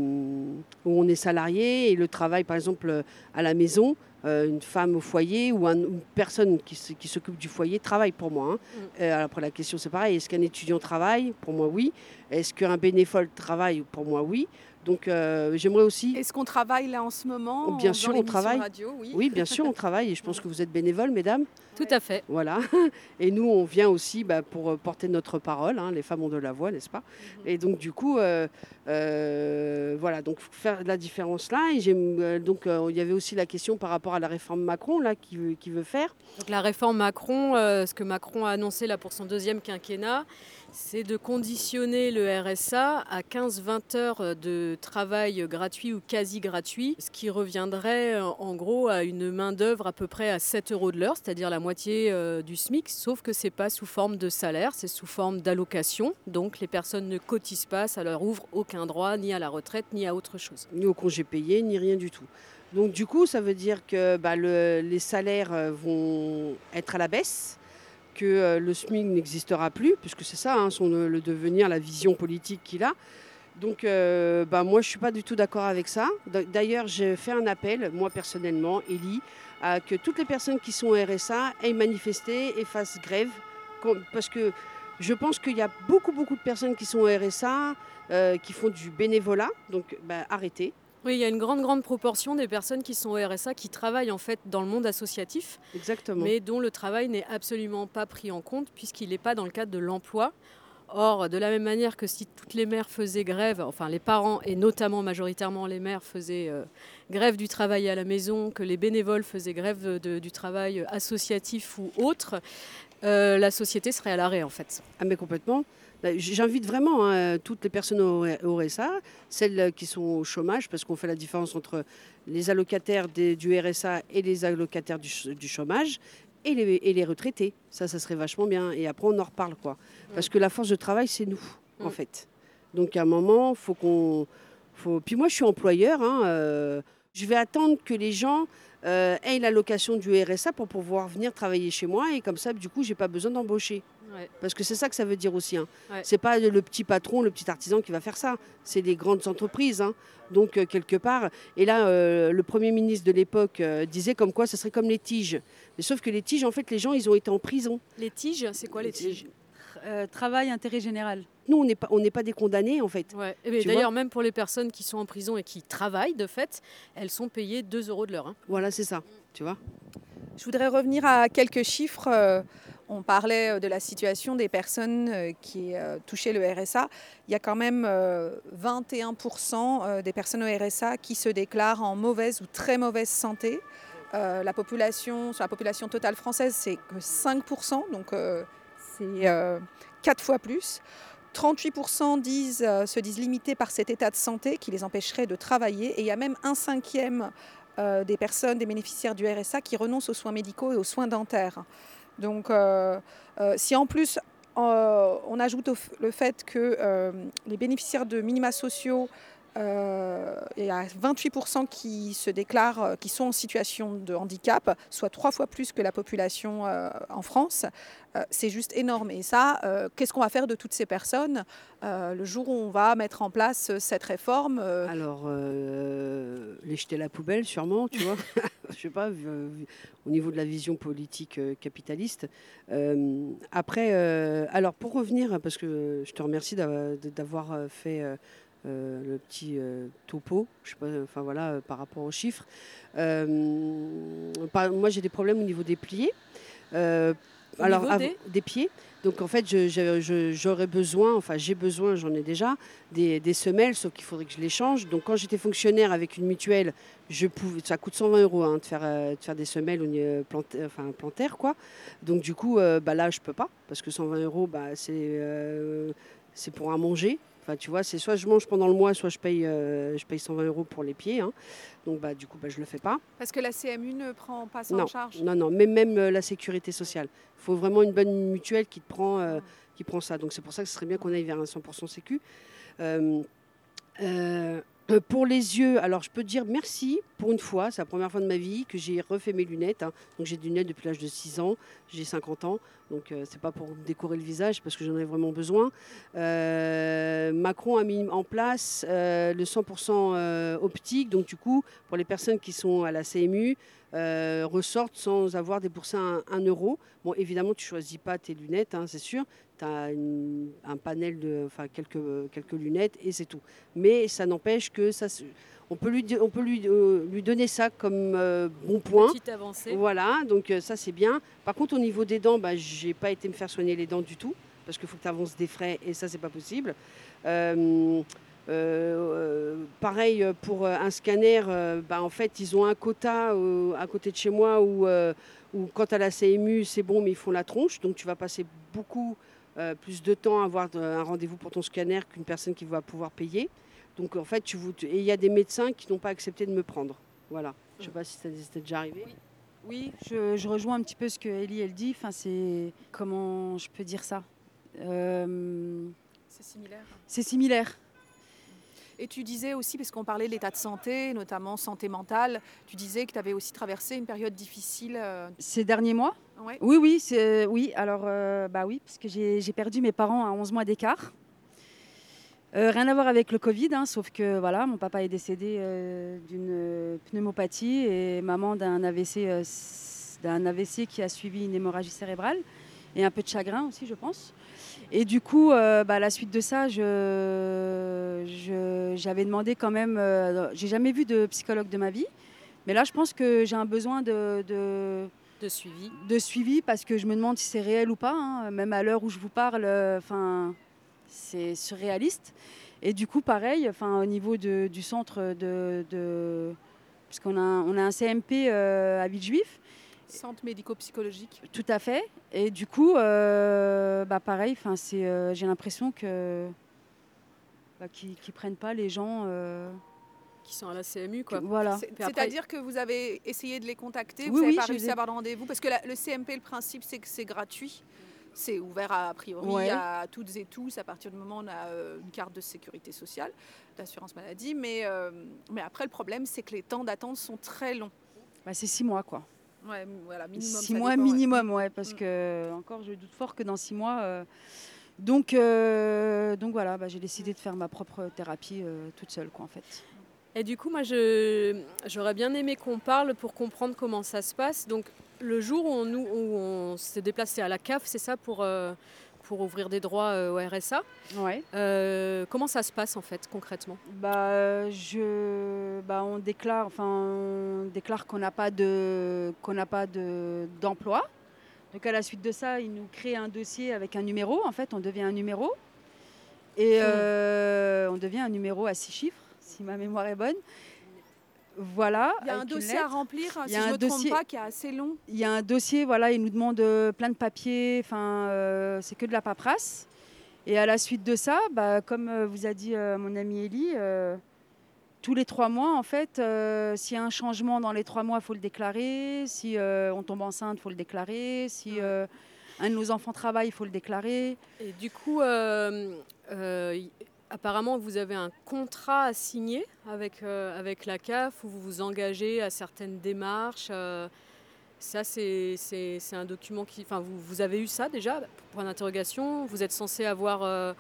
où on est salarié et le travail, par exemple, à la maison, euh, une femme au foyer ou un- une personne qui, s'occupe du foyer travaille pour moi. hein. Euh, après la question c'est pareil, est-ce qu'un étudiant travaille Pour moi? Oui. Est-ce qu'un bénévole travaille Pour moi? Oui. Donc euh, j'aimerais aussi... Est-ce qu'on travaille là en ce moment bien en sûr, on travaille. radio, oui. Oui, bien sûr, on travaille et je pense que vous êtes bénévole, mesdames. Tout à fait. Voilà. Et nous, on vient aussi bah, pour euh, porter notre parole. hein. Les femmes ont de la voix, n'est-ce pas? Et donc, du coup, euh, euh, voilà, donc faire la différence là. Et euh, donc, il y avait aussi la question par rapport à la réforme Macron là, qui veut, qui veut faire. Donc la réforme Macron, ce que Macron a annoncé là pour son deuxième quinquennat, c'est de conditionner le RSA à 15-20 heures de travail gratuit ou quasi gratuit, ce qui reviendrait en gros à une main-d'œuvre à peu près à 7 euros de l'heure, c'est-à-dire la moitié euh, du SMIC, sauf que ce n'est pas sous forme de salaire, c'est sous forme d'allocation. Donc les personnes ne cotisent pas, ça leur ouvre aucun droit ni à la retraite ni à autre chose. Ni au congé payé, ni rien du tout. Donc du coup, ça veut dire que bah, les salaires euh, vont être à la baisse que euh, le SMIC n'existera plus, puisque c'est ça, hein, son, le devenir, la vision politique qu'il a. Donc euh, bah, moi, je ne suis pas du tout d'accord avec ça. D'ailleurs, j'ai fait un appel, moi personnellement, Elie, à que toutes les personnes qui sont au RSA aient manifesté et fassent grève, parce que je pense qu'il y a beaucoup, beaucoup de personnes qui sont au RSA, euh, qui font du bénévolat, donc bah, arrêtez. Oui, il y a une grande, grande proportion des personnes qui sont au RSA qui travaillent en fait dans le monde associatif, Exactement. mais dont le travail n'est absolument pas pris en compte puisqu'il n'est pas dans le cadre de l'emploi. Or, de la même manière que si toutes les mères faisaient grève, enfin les parents et notamment majoritairement les mères faisaient euh, grève du travail à la maison, que les bénévoles faisaient grève du travail associatif ou autre, euh, la société serait à l'arrêt en fait. Ah mais complètement. Bah, j'invite vraiment hein, toutes les personnes au, RSA, celles qui sont au chômage, parce qu'on fait la différence entre les allocataires du RSA et les allocataires du, chômage, et les, retraités. Ça, ça serait vachement bien. Et après, on en reparle, quoi. Parce que la force de travail, c'est nous, en mm. fait. Donc, à un moment, faut qu'on... Faut... Puis moi, je suis employeur. Hein, euh, je vais attendre que les gens euh, aient l'allocation du RSA pour pouvoir venir travailler chez moi. Et comme ça, du coup, j'ai pas besoin d'embaucher. Parce que c'est ça que ça veut dire aussi. Hein. C'est pas le petit patron, le petit artisan qui va faire ça. C'est les grandes entreprises. Hein. Donc euh, quelque part. Et là, euh, le premier ministre de l'époque euh, disait comme quoi ce serait comme les tiges. Mais sauf que les tiges, en fait, les gens, ils ont été en prison. Les tiges, c'est quoi les tiges? Travail intérêt général. Nous, on n'est pas, on n'est pas des condamnés, en fait. D'ailleurs, même pour les personnes qui sont en prison et qui travaillent, de fait, elles sont payées 2 euros de l'heure. Hein. Voilà, c'est ça. Tu vois. Je voudrais revenir à quelques chiffres on parlait euh, de la situation des personnes euh, qui euh, touchaient le RSA. Il y a quand même 21% des personnes au RSA qui se déclarent en mauvaise ou très mauvaise santé. la population, sur la population totale française, c'est que 5%, donc c'est 4 fois plus. 38% disent, se disent limités par cet état de santé qui les empêcherait de travailler. Et il y a même un cinquième des personnes, des bénéficiaires du RSA qui renoncent aux soins médicaux et aux soins dentaires. Donc, euh, euh, si en plus euh, on ajoute le fait que les bénéficiaires de minima sociaux il y a 28% qui se déclarent, qui sont en situation de handicap, soit trois fois plus que la population en France. c'est juste énorme. Et ça, qu'est-ce qu'on va faire de toutes ces personnes le jour où on va mettre en place cette réforme Alors, les jeter à la poubelle, sûrement, tu vois. Je sais pas, au niveau de la vision politique euh, capitaliste. Euh, après, euh, alors pour revenir, parce que je te remercie d'avoir fait le petit topo, je sais pas, enfin voilà, par rapport aux chiffres. moi, j'ai des problèmes au niveau des pliés. alors, des pieds. Donc en fait, j'aurais besoin, enfin j'ai besoin, j'en ai déjà, des, semelles, sauf qu'il faudrait que je les change. Donc quand j'étais fonctionnaire avec une mutuelle, je pouvais, ça coûte 120 euros hein, de, faire, euh, de faire des semelles au plantaire, enfin, plantaire, quoi. Donc du coup, euh, bah, là, je peux pas, parce que 120 euros, bah, c'est euh, c'est pour un manger. Enfin, tu vois, c'est soit je mange pendant le mois, soit je paye, euh, je paye 120 euros pour les pieds. Hein. Donc, bah, du coup, bah, je ne le fais pas. Parce que la CMU ne prend pas ça en charge Non, non, mais même euh, la sécurité sociale. Il faut vraiment une bonne mutuelle qui, te prend, euh, qui prend ça. Donc, c'est pour ça que ce serait bien qu'on aille vers un 100% sécu. Euh, pour les yeux, alors je peux dire merci pour une fois, c'est la première fois de ma vie que j'ai refait mes lunettes. Hein. Donc j'ai des lunettes depuis l'âge de 6 ans, j'ai 50 ans, donc euh, c'est pas pour décorer le visage parce que j'en ai vraiment besoin. Euh, Macron a mis en place le 100% optique, donc du coup pour les personnes qui sont à la CMU, ressortent sans avoir déboursé un, un, euro. Bon, évidemment, tu choisis pas tes lunettes, hein, c'est sûr un panel de, enfin quelques, quelques lunettes et c'est tout. Mais ça n'empêche que ça, on peut lui, on peut lui, euh, lui donner ça comme euh, bon point. Petite avancée. Voilà, donc euh, ça c'est bien. Par contre, au niveau des dents, bah, j'ai pas été me faire soigner les dents du tout parce qu'il faut que tu avances des frais et ça c'est pas possible. Pareil pour un scanner, bah, en fait ils ont un quota à côté de chez moi où, où quand à la CMU c'est bon mais ils font la tronche donc tu vas passer beaucoup euh, plus de temps à avoir un rendez-vous pour ton scanner qu'une personne qui va pouvoir payer. Donc en fait, tu, vous- et il y a des médecins qui n'ont pas accepté de me prendre. Voilà. Je ne sais pas si ça c'était déjà arrivé. Oui, je, je rejoins un petit peu ce que Ellie elle dit. Enfin, c'est comment je peux dire ça? Euh, C'est similaire. C'est similaire. Et tu disais aussi, parce qu'on parlait de l'état de santé, notamment santé mentale, tu disais que tu avais aussi traversé une période difficile. euh, Ces derniers mois ouais. Oui, oui, c'est oui. Alors, euh, bah oui, parce que j'ai j'ai perdu mes parents à 11 mois d'écart. Euh, rien à voir avec le Covid, hein, sauf que voilà, mon papa est décédé euh, d'une pneumopathie et maman d'un AVC, euh, d'un AVC qui a suivi une hémorragie cérébrale et un peu de chagrin aussi, je pense. Et du coup, euh, bah, à la suite de ça, je- je- j'avais demandé quand même. euh, j'ai jamais vu de psychologue de ma vie, mais là, je pense que j'ai un besoin de- de De suivi. de suivi parce que je me demande si c'est réel ou pas. hein. Même à l'heure où je vous parle, enfin, c'est surréaliste. Et du coup, pareil, enfin, au niveau de- du centre de, de parce qu'on a, un- on a un CMP euh, à Villejuif, Centre médico-psychologique. tout à fait. Et du coup, euh, bah pareil, enfin, c'est, euh, j'ai l'impression que bah, qu'ils, qu'ils prennent pas les gens. euh, Qui sont à la CMU, que- quoi. voilà. C'est-à-dire que vous avez essayé de les contacter, vous n'avez oui, pas réussi à avoir de rendez-vous Parce que la- le CMP, le principe, c'est que c'est gratuit. C'est ouvert à, a priori Ouais. à toutes et tous à partir du moment où on a euh, une carte de sécurité sociale, d'assurance maladie. Mais, euh, mais après, le problème, c'est que les temps d'attente sont très longs. Bah, c'est six mois, quoi. Ouais, voilà, minimum. Six mois dépend, minimum, ouais, parce Mm. que encore je doute fort que dans six mois. euh, donc, euh, donc voilà, bah, j'ai décidé de faire ma propre thérapie euh, toute seule, quoi, en fait. Et du coup, moi, je- j'aurais bien aimé qu'on parle pour comprendre comment ça se passe. Donc, le jour où on, où on s'est déplacé à la CAF, c'est ça, pour, pour ouvrir des droits euh, au RSA. Ouais. Euh, comment ça se passe, en fait, concrètement? Bah, je, bah, on déclare, enfin, on déclare qu'on n'a pas de, qu'on n'a pas de d'emploi. Donc à la suite de ça, ils nous créent un dossier avec un numéro. En fait, on devient un numéro et euh, on devient un numéro à six chiffres, si ma mémoire est bonne. Voilà. Il y a un dossier à remplir, Il si y a je ne un me trompe dossier- pas, qui est assez long. Il y a un dossier, voilà, il nous demande euh, plein de papiers, enfin, euh, c'est que de la paperasse. Et à la suite de ça, bah, comme euh, vous a dit euh, mon ami Elie, euh, tous les trois mois, en fait, euh, s'il y a un changement dans les trois mois, il faut le déclarer. Si euh, on tombe enceinte, il faut le déclarer. Si euh, un de nos enfants travaille, il faut le déclarer. Et du coup, euh, euh, apparemment, vous avez un contrat à signer avec, euh, avec la CAF où vous vous engagez à certaines démarches. euh, ça, c'est un document qui. Enfin, vous, avez eu ça déjà, point d'interrogation. Vous êtes censé avoir. euh,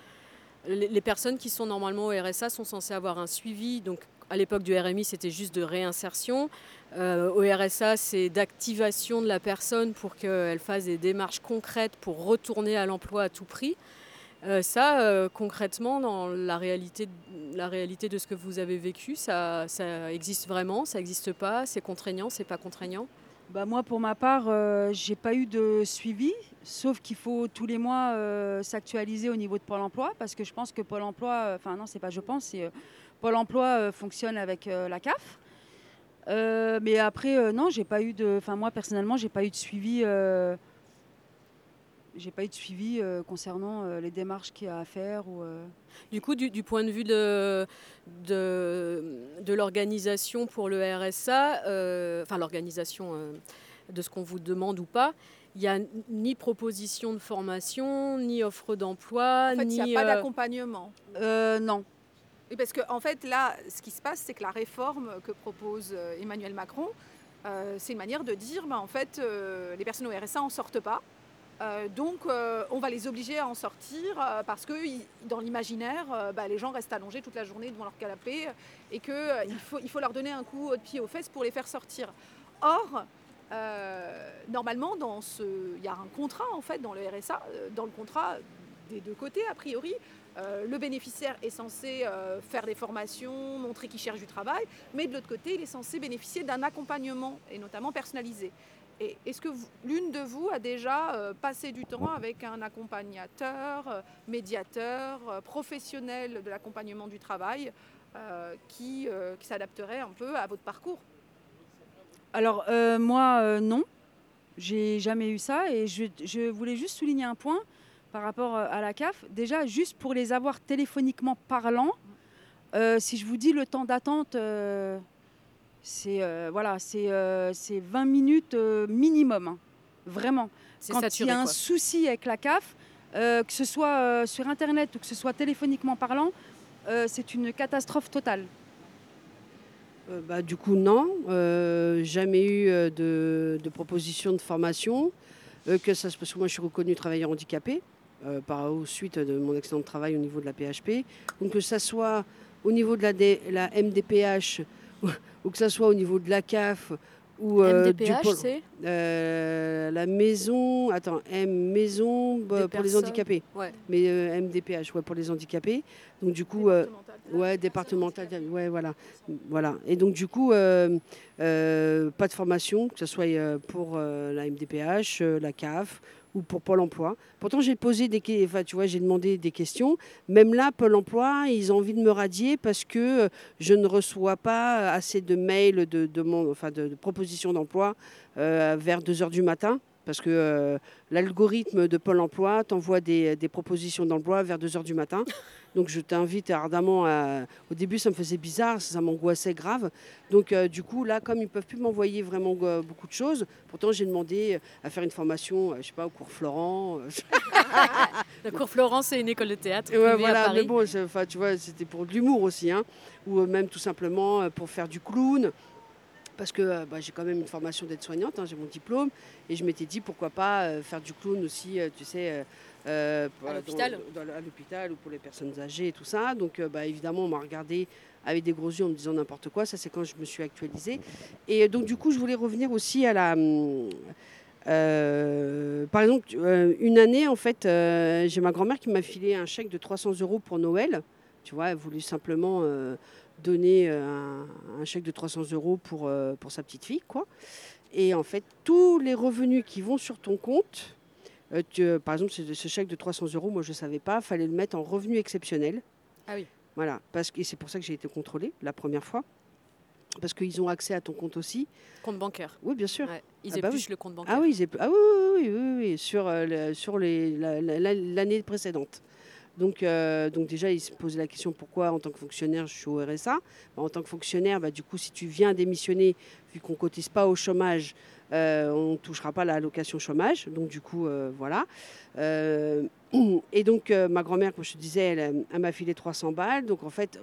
les, les personnes qui sont normalement au RSA sont censées avoir un suivi. Donc, à l'époque du RMI, c'était juste de réinsertion. Au RSA, c'est d'activation de la personne pour qu'elle fasse des démarches concrètes pour retourner à l'emploi à tout prix. Euh, ça, euh, concrètement, dans la réalité, la réalité de ce que vous avez vécu, ça, existe vraiment, ça n'existe pas, c'est contraignant, c'est pas contraignant? Bah, moi, pour ma part, euh, j'ai pas eu de suivi, sauf qu'il faut tous les mois s'actualiser au niveau de Pôle Emploi, parce que je pense que Pôle Emploi, enfin non, c'est pas je pense, c'est Pôle Emploi fonctionne avec la CAF. Mais après, non, j'ai pas eu de, enfin moi personnellement, j'ai pas eu de suivi. J'ai pas eu de suivi euh, concernant euh, les démarches qu'il y a à faire ou. euh, Du coup, du, du point de vue de, de, de l'organisation pour le RSA, euh, enfin l'organisation euh, de ce qu'on vous demande ou pas, il n'y a ni proposition de formation, ni offre d'emploi, En fait, il ni... n'y a pas euh, d'accompagnement. euh, non. Et parce qu'en en fait, là, ce qui se passe, c'est que la réforme que propose Emmanuel Macron, euh, c'est une manière de dire, bah, en fait, euh, les personnes au RSA n'en sortent pas. Euh, donc, euh, on va les obliger à en sortir euh, parce que dans l'imaginaire, bah, les gens restent allongés toute la journée devant leur canapé et qu'il faut, leur donner un coup de pied aux fesses pour les faire sortir. Or, normalement, il y a un contrat en fait dans le RSA, dans le contrat des deux côtés a priori. Le bénéficiaire est censé faire des formations, montrer qu'il cherche du travail, mais de l'autre côté, il est censé bénéficier d'un accompagnement, et notamment personnalisé. Et est-ce que l'une de vous a déjà euh, passé du temps avec un accompagnateur, euh, médiateur, euh, professionnel de l'accompagnement du travail qui, s'adapterait un peu à votre parcours? Alors moi, non, j'ai jamais eu ça et je, voulais juste souligner un point par rapport à la CAF. Déjà, juste pour les avoir téléphoniquement parlant, si je vous dis le temps d'attente, c'est euh, voilà, c'est euh, c'est 20 minutes euh, minimum, hein. vraiment. Quand saturé. il y a un quoi. souci avec la CAF, euh, que ce soit euh, sur Internet ou que ce soit téléphoniquement parlant, euh, c'est une catastrophe totale. Euh, bah, du coup, non. Euh, jamais eu euh, de, de proposition de formation. Euh, que ça, parce que moi, je suis reconnue travailleur handicapé euh, par aux suite de mon accident de travail au niveau de la PHP. Donc, que ça soit au niveau de la, D- la MDPH ou, que ça soit au niveau de la CAF ou euh, du pôle- euh, la maison, attends, M, maison bah, pour les handicapés. Ouais. Mais euh, MDPH, ouais, pour les handicapés. Donc du coup, euh, ouais, départemental, ouais, voilà, voilà. Et donc du coup, euh, euh, pas de formation, que ce soit euh, pour euh, la MDPH, euh, la CAF ou pour Pôle Emploi. Pourtant, j'ai posé des, enfin, tu vois, j'ai demandé des questions. Même là, Pôle Emploi, ils ont envie de me radier parce que euh, je ne reçois pas assez de mails de, enfin, de, de propositions d'emploi euh, vers 2 heures du matin. Parce que euh, l'algorithme de Pôle emploi t'envoie des, des propositions d'emploi vers 2 heures du matin. Donc je t'invite ardemment à... Au début, ça me faisait bizarre, ça m'angoissait grave. Donc euh, du coup, là, comme ils ne peuvent plus m'envoyer vraiment euh, beaucoup de choses, pourtant j'ai demandé à faire une formation, je sais pas, au cours Florent. euh, La Cour Florence, c'est une école de théâtre ouais, à voilà, Paris. mais bon, tu vois, c'était pour de l'humour aussi, hein, ou même tout simplement pour faire du clown. Parce que euh, bah, j'ai quand même une formation d'aide-soignante, hein, j'ai mon diplôme, et je m'étais dit pourquoi pas euh, faire du clown aussi, euh, tu sais, euh, À l'hôpital. dans- à l'hôpital ou pour les personnes âgées et tout ça. Donc bah, évidemment, on m'a regardé avec des gros yeux en me disant n'importe quoi. Ça, c'est quand je me suis actualisée. Et donc du coup, je voulais revenir aussi à la. par exemple, une année, en fait, j'ai ma grand-mère qui m'a filé un chèque de 300 euros pour Noël. Tu vois, elle voulait simplement donner euh, un, un chèque de 300 euros pour, euh, pour sa petite fille, quoi. Et en fait, tous les revenus qui vont sur ton compte, euh, tu- par exemple, ce, ce chèque de 300 euros, moi je ne savais pas, fallait le mettre en revenu exceptionnel. Ah oui. Voilà, parce que et c'est pour ça que j'ai été contrôlée la première fois. Parce qu'ils ont accès à ton compte aussi. Compte bancaire. Oui, bien sûr. Ouais. Ils Ah bah épluchent oui. le compte bancaire. Ah oui, ils ah oui, oui, oui, oui, oui, sur, euh, sur les- la- la- la- l'année précédente. Donc, euh, donc déjà, ils se posaient la question pourquoi en tant que fonctionnaire je suis au RSA. Bah, en tant que fonctionnaire, bah, du coup, si tu viens démissionner, vu qu'on ne cotise pas au chômage, euh, on ne touchera pas la allocation chômage. Donc du coup, euh, voilà. Et donc ma grand-mère, comme je te disais, elle, m'a filé 300 balles. Donc en fait,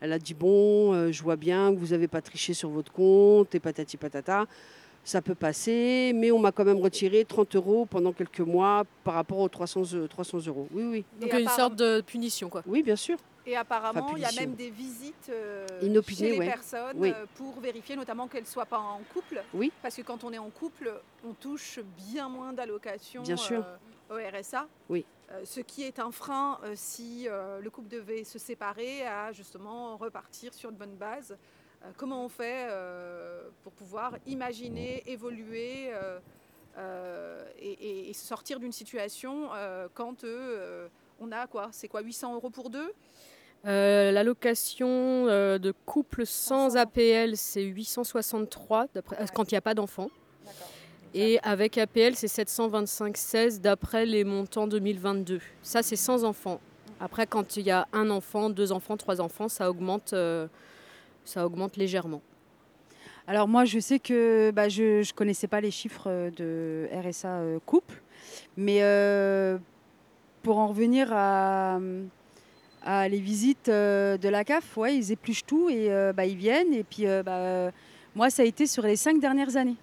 elle, a dit bon, je vois bien que vous n'avez pas triché sur votre compte et patati patata. Ça peut passer, mais on m'a quand même retiré 30 euros pendant quelques mois par rapport aux 300, eu- 300 euros. Oui, oui. Donc une sorte de punition, quoi. Oui, bien sûr. Et apparemment, Enfin, il y a même des visites euh, Inopinées, chez les ouais. personnes Oui. euh, pour vérifier notamment qu'elles ne soient pas en couple. Oui. Parce que quand on est en couple, on touche bien moins d'allocations Bien sûr. euh, au RSA. Oui. Euh, ce qui est un frein euh, si euh, le couple devait se séparer à justement repartir sur de bonnes bases. Euh, comment on fait euh, pour pouvoir imaginer, évoluer euh, et, sortir d'une situation quand on a quoi C'est quoi 800 euros pour deux? Euh, L'allocation euh, de couple sans APL, c'est 863 d'après- euh, Ouais. quand il n'y a pas d'enfant. Et avec APL, c'est 725,16 d'après les montants 2022. Ça, c'est sans enfant. Après, quand il y a un enfant, deux enfants, trois enfants, ça augmente, euh, ça augmente légèrement. Alors moi, je sais que bah, je ne connaissais pas les chiffres euh, de RSA euh, couple, mais euh, pour en revenir à, les visites de la CAF, ouais, ils épluchent tout et bah, ils viennent. Et puis bah, moi, ça a été sur les cinq dernières années.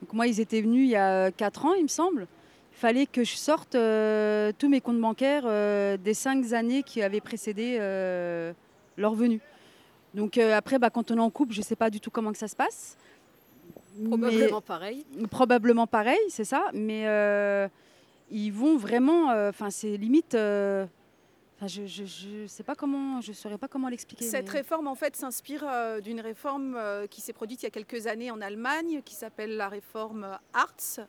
Donc moi, ils étaient venus il y a quatre ans, il me semble. Il fallait que je sorte tous mes comptes bancaires des cinq années qui avaient précédé leur venue. Donc euh, après, bah, quand on est en couple, je ne sais pas du tout comment que ça se passe. Probablement pareil. Probablement pareil, c'est ça. Mais euh, ils vont vraiment. euh, Enfin, c'est limite. euh, enfin, je ne je, je sais pas comment. Je saurais pas comment l'expliquer. Cette mais- réforme, en fait, s'inspire euh, d'une réforme euh, qui s'est produite il y a quelques années en Allemagne, qui s'appelle la réforme Hartz,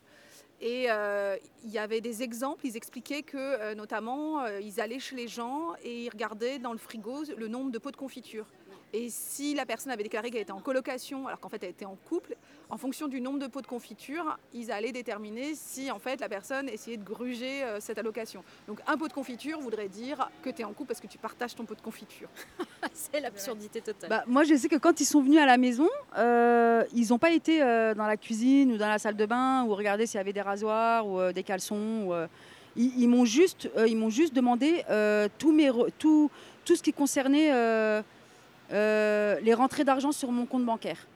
Et euh, il y avait des exemples, ils expliquaient que euh, notamment, euh, ils allaient chez les gens et ils regardaient dans le frigo le nombre de pots de confiture. Et si la personne avait déclaré qu'elle était en colocation, alors qu'en fait elle était en couple, en fonction du nombre de pots de confiture, ils allaient déterminer si en fait la personne essayait de gruger euh, cette allocation. Donc un pot de confiture voudrait dire que tu es en couple parce que tu partages ton pot de confiture. C'est l'absurdité totale. Bah, moi, je sais que quand ils sont venus à la maison, euh, ils n'ont pas été euh, dans la cuisine ou dans la salle de bain ou regarder s'il y avait des rasoirs ou euh, des caleçons. ou, euh, ils ils m'ont juste, euh, ils m'ont juste demandé euh, tout, mes re- tout, tout ce qui concernait euh, les rentrées d'argent sur mon compte bancaire.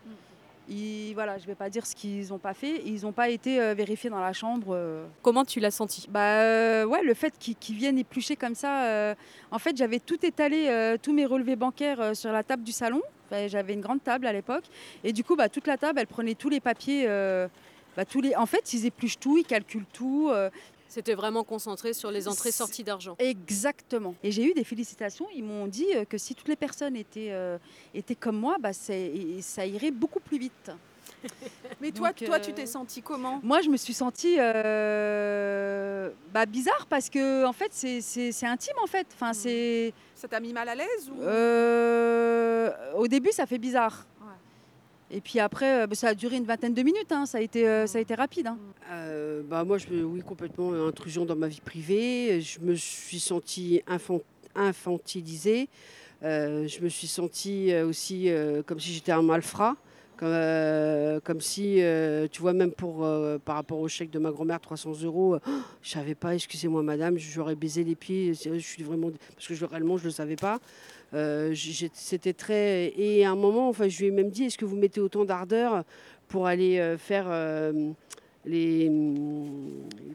Ils, voilà, je ne vais pas dire ce qu'ils n'ont pas fait. Ils n'ont pas été euh, vérifiés dans la chambre. euh. Comment tu l'as senti? Bah euh, ouais, le fait qu'ils qu'ils viennent éplucher comme ça. euh, en fait, j'avais tout étalé, euh, tous mes relevés bancaires euh, sur la table du salon. Enfin, j'avais une grande table à l'époque. Et du coup, bah, toute la table, elle prenait tous les papiers. euh, bah, tous les... En fait, ils épluchent tout, ils calculent tout. euh, C'était vraiment concentré sur les entrées-sorties d'argent. exactement. Et j'ai eu des félicitations. Ils m'ont dit euh, que si toutes les personnes étaient, euh, étaient comme moi, bah, ça irait beaucoup plus vite. Mais toi, Donc, toi euh, tu t'es senti comment? Moi, je me suis sentie euh, bah, bizarre parce que en fait, c'est- intime en fait. Enfin, Mm. c'est Ça t'a mis mal à l'aise ou... Euh, au début, ça fait bizarre. Et puis après, euh, bah, ça a duré une vingtaine de minutes. hein. Ça, a été, euh, ça a été rapide. hein. Euh, bah moi, je oui, complètement intrusion dans ma vie privée. Je me suis sentie infan- infantilisée. Je me suis sentie aussi comme si j'étais un malfrat. Comme, euh, comme si, euh, tu vois, même pour, euh, par rapport au chèque de ma grand-mère, 300 euros, oh, je savais pas, excusez-moi madame, j'aurais baisé les pieds, je suis vraiment... Parce que je, réellement, je ne le savais pas. C'était très... Et à un moment, enfin, je lui ai même dit, est-ce que vous mettez autant d'ardeur pour aller faire... les,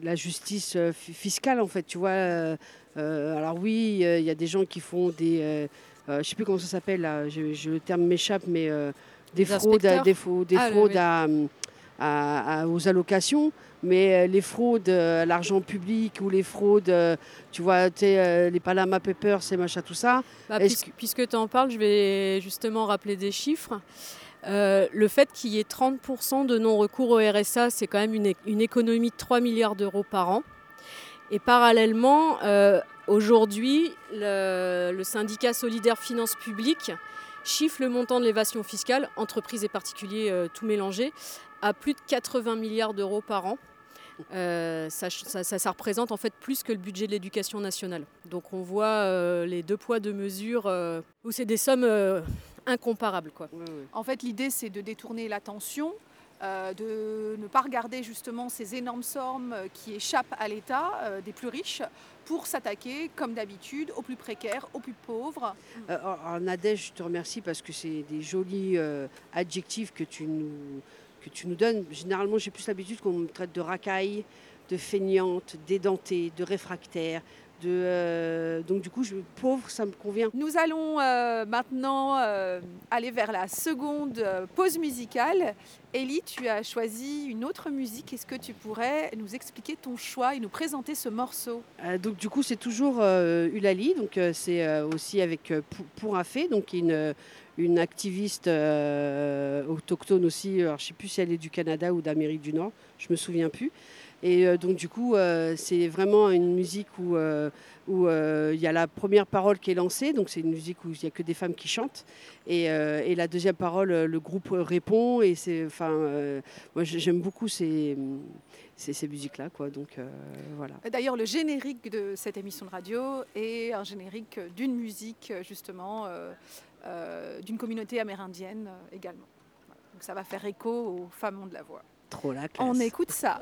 la justice fi- fiscale, en fait, tu vois. alors oui, il y a des gens qui font des... je sais plus comment ça s'appelle, le terme m'échappe, mais des, Des fraudes, à- des, Ah, fraudes oui. à, à- à- aux allocations. Mais euh, les fraudes euh, à l'argent public ou les fraudes, euh, tu vois, les Panama Papers, ces machins, tout ça. Bah, puisque puisque tu en parles, je vais justement rappeler des chiffres. Euh, le fait qu'il y ait 30% de non-recours au RSA, c'est quand même une, économie de 3 milliards d'euros par an. Et parallèlement, euh, aujourd'hui, le, le syndicat solidaire finances publiques chiffre le montant de l'évasion fiscale, entreprises et particuliers euh, tout mélangés, à plus de 80 milliards d'euros par an. Euh, ça, ça- ça- ça représente en fait plus que le budget de l'éducation nationale. Donc on voit euh, les deux poids, deux mesures, euh, où c'est des sommes euh, incomparables. Quoi. En fait, l'idée, c'est de détourner l'attention, euh, de ne pas regarder justement ces énormes sommes qui échappent à l'État euh, des plus riches pour s'attaquer, comme d'habitude, aux plus précaires, aux plus pauvres. Euh, Nadège, je te remercie parce que c'est des jolis euh, adjectifs que tu nous, que tu nous donnes. Généralement, j'ai plus l'habitude qu'on me traite de racaille, de feignante, d'édentée, de réfractaire. De, euh, donc du coup, je, pauvre, ça me convient. Nous allons euh, maintenant euh, aller vers la seconde pause musicale. Ellie, tu as choisi une autre musique. Est-ce que tu pourrais nous expliquer ton choix et nous présenter ce morceau? Donc du coup, c'est toujours Ulali. Donc c'est aussi avec Pou- pour un fait, donc une, une activiste autochtone aussi. Alors, je sais plus si elle est du Canada ou d'Amérique du Nord. Je me souviens plus. Et euh, donc du coup, euh, c'est vraiment une musique où euh, où il y a la première parole qui est lancée. Donc c'est une musique où il n'y a que des femmes qui chantent. Et, et la deuxième parole, le groupe répond. Et c'est, enfin, moi j'ai- j'aime beaucoup ces ces, ces musiques-là, quoi. Donc euh, voilà. D'ailleurs, le générique de cette émission de radio est un générique d'une musique, justement, euh, euh, d'une communauté amérindienne également. Voilà. Donc ça va faire écho aux femmes ont de la voix. Trop la classe. On écoute ça.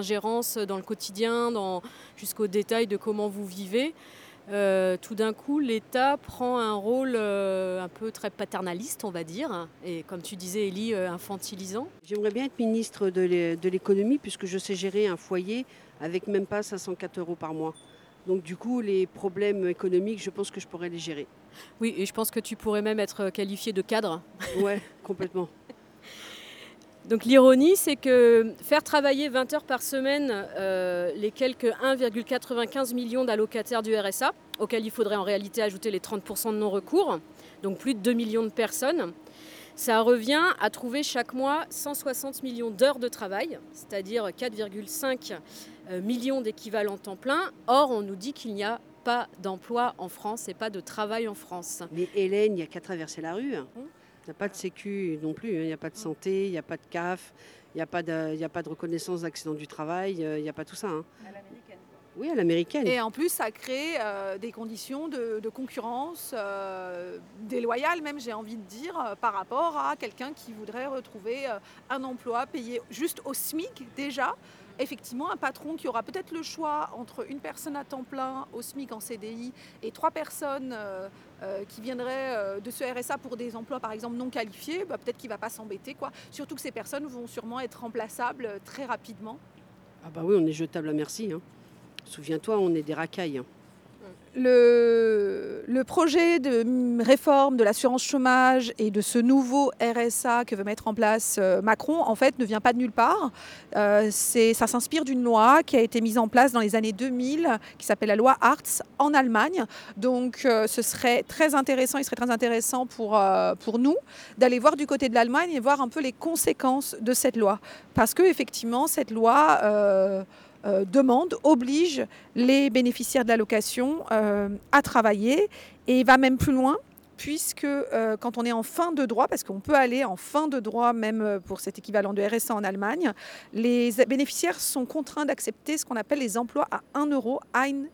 D'ingérence dans le quotidien, jusqu'au détail de comment vous vivez, euh, tout d'un coup, l'État prend un rôle euh, un peu très paternaliste, on va dire, et comme tu disais, Ellie, euh, infantilisant. J'aimerais bien être ministre de l'économie puisque je sais gérer un foyer avec même pas 504 euros par mois. Donc du coup, les problèmes économiques, je pense que je pourrais les gérer. Oui, et je pense que tu pourrais même être qualifié de cadre. Ouais, complètement. Donc l'ironie, c'est que faire travailler 20 heures par semaine euh, les quelques 1,95 millions d'allocataires du RSA, auxquels il faudrait en réalité ajouter les 30% de non-recours, donc plus de 2 millions de personnes, ça revient à trouver chaque mois 160 millions d'heures de travail, c'est-à-dire 4,5 euh, millions d'équivalents temps plein. Or, on nous dit qu'il n'y a pas d'emploi en France et pas de travail en France. Mais Hélène, il n'y a qu'à traverser la rue. Il n'y a pas de sécu non plus. hein. Il n'y a pas de santé, il n'y a pas de CAF, il n'y a, pas de- il y a pas de reconnaissance d'accident du travail, euh, il n'y a pas tout ça. hein. Oui, à l'américaine. Et en plus, ça crée euh, des conditions de, de concurrence euh, déloyales, même j'ai envie de dire, euh, par rapport à quelqu'un qui voudrait retrouver un emploi payé juste au SMIC déjà. Effectivement, un patron qui aura peut-être le choix entre une personne à temps plein au SMIC en CDI et trois personnes euh, euh, qui viendraient euh, de ce RSA pour des emplois par exemple non qualifiés, bah, peut-être qu'il ne va pas s'embêter. Surtout que ces personnes vont sûrement être remplaçables très rapidement. Ah bah oui, on est jetable à merci. hein. Souviens-toi, on est des racailles. hein. Le, projet de réforme de l'assurance chômage et de ce nouveau RSA que veut mettre en place euh, Macron, en fait, ne vient pas de nulle part. Euh, ça s'inspire d'une loi qui a été mise en place dans les années 2000, qui s'appelle la loi Hartz en Allemagne. Donc, euh, ce serait très intéressant, il serait très intéressant pour, pour nous d'aller voir du côté de l'Allemagne et voir un peu les conséquences de cette loi. Parce que, effectivement, cette loi euh, demande, oblige les bénéficiaires de l'allocation euh, à travailler et va même plus loin puisque euh, quand on est en fin de droit, parce qu'on peut aller en fin de droit même pour cet équivalent de RSA en Allemagne, les bénéficiaires sont contraints d'accepter ce qu'on appelle les emplois à 1 euro, 1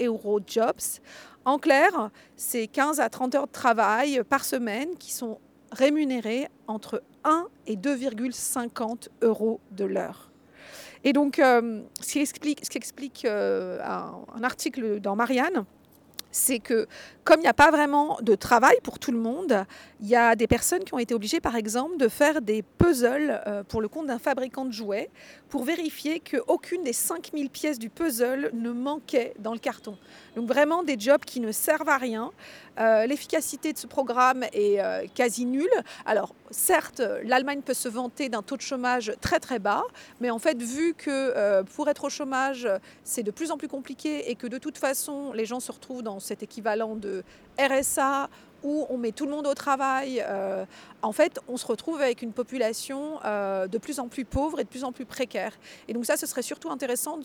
euro jobs. En clair, c'est 15 à 30 heures de travail par semaine qui sont rémunérés entre 1 et 2,50 euros de l'heure. Et donc, euh, ce qui explique, ce qui explique euh, un article dans Marianne, c'est que comme il n'y a pas vraiment de travail pour tout le monde, il y a des personnes qui ont été obligées, par exemple, de faire des puzzles euh, pour le compte d'un fabricant de jouets pour vérifier qu'aucune des 5000 pièces du puzzle ne manquait dans le carton. Donc vraiment des jobs qui ne servent à rien. Euh, L'efficacité de ce programme est euh, quasi nulle. Alors certes, l'Allemagne peut se vanter d'un taux de chômage très très bas, mais en fait, vu que pour être au chômage, c'est de plus en plus compliqué et que de toute façon, les gens se retrouvent dans cet équivalent de RSA où on met tout le monde au travail, euh, en fait, on se retrouve avec une population euh, de plus en plus pauvre et de plus en plus précaire. Et donc ça, ce serait surtout intéressant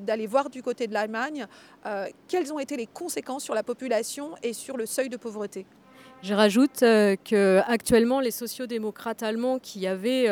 d'aller voir du côté de l'Allemagne euh, quelles ont été les conséquences sur la population et sur le seuil de pauvreté. Je rajoute que actuellement les sociodémocrates allemands qui avaient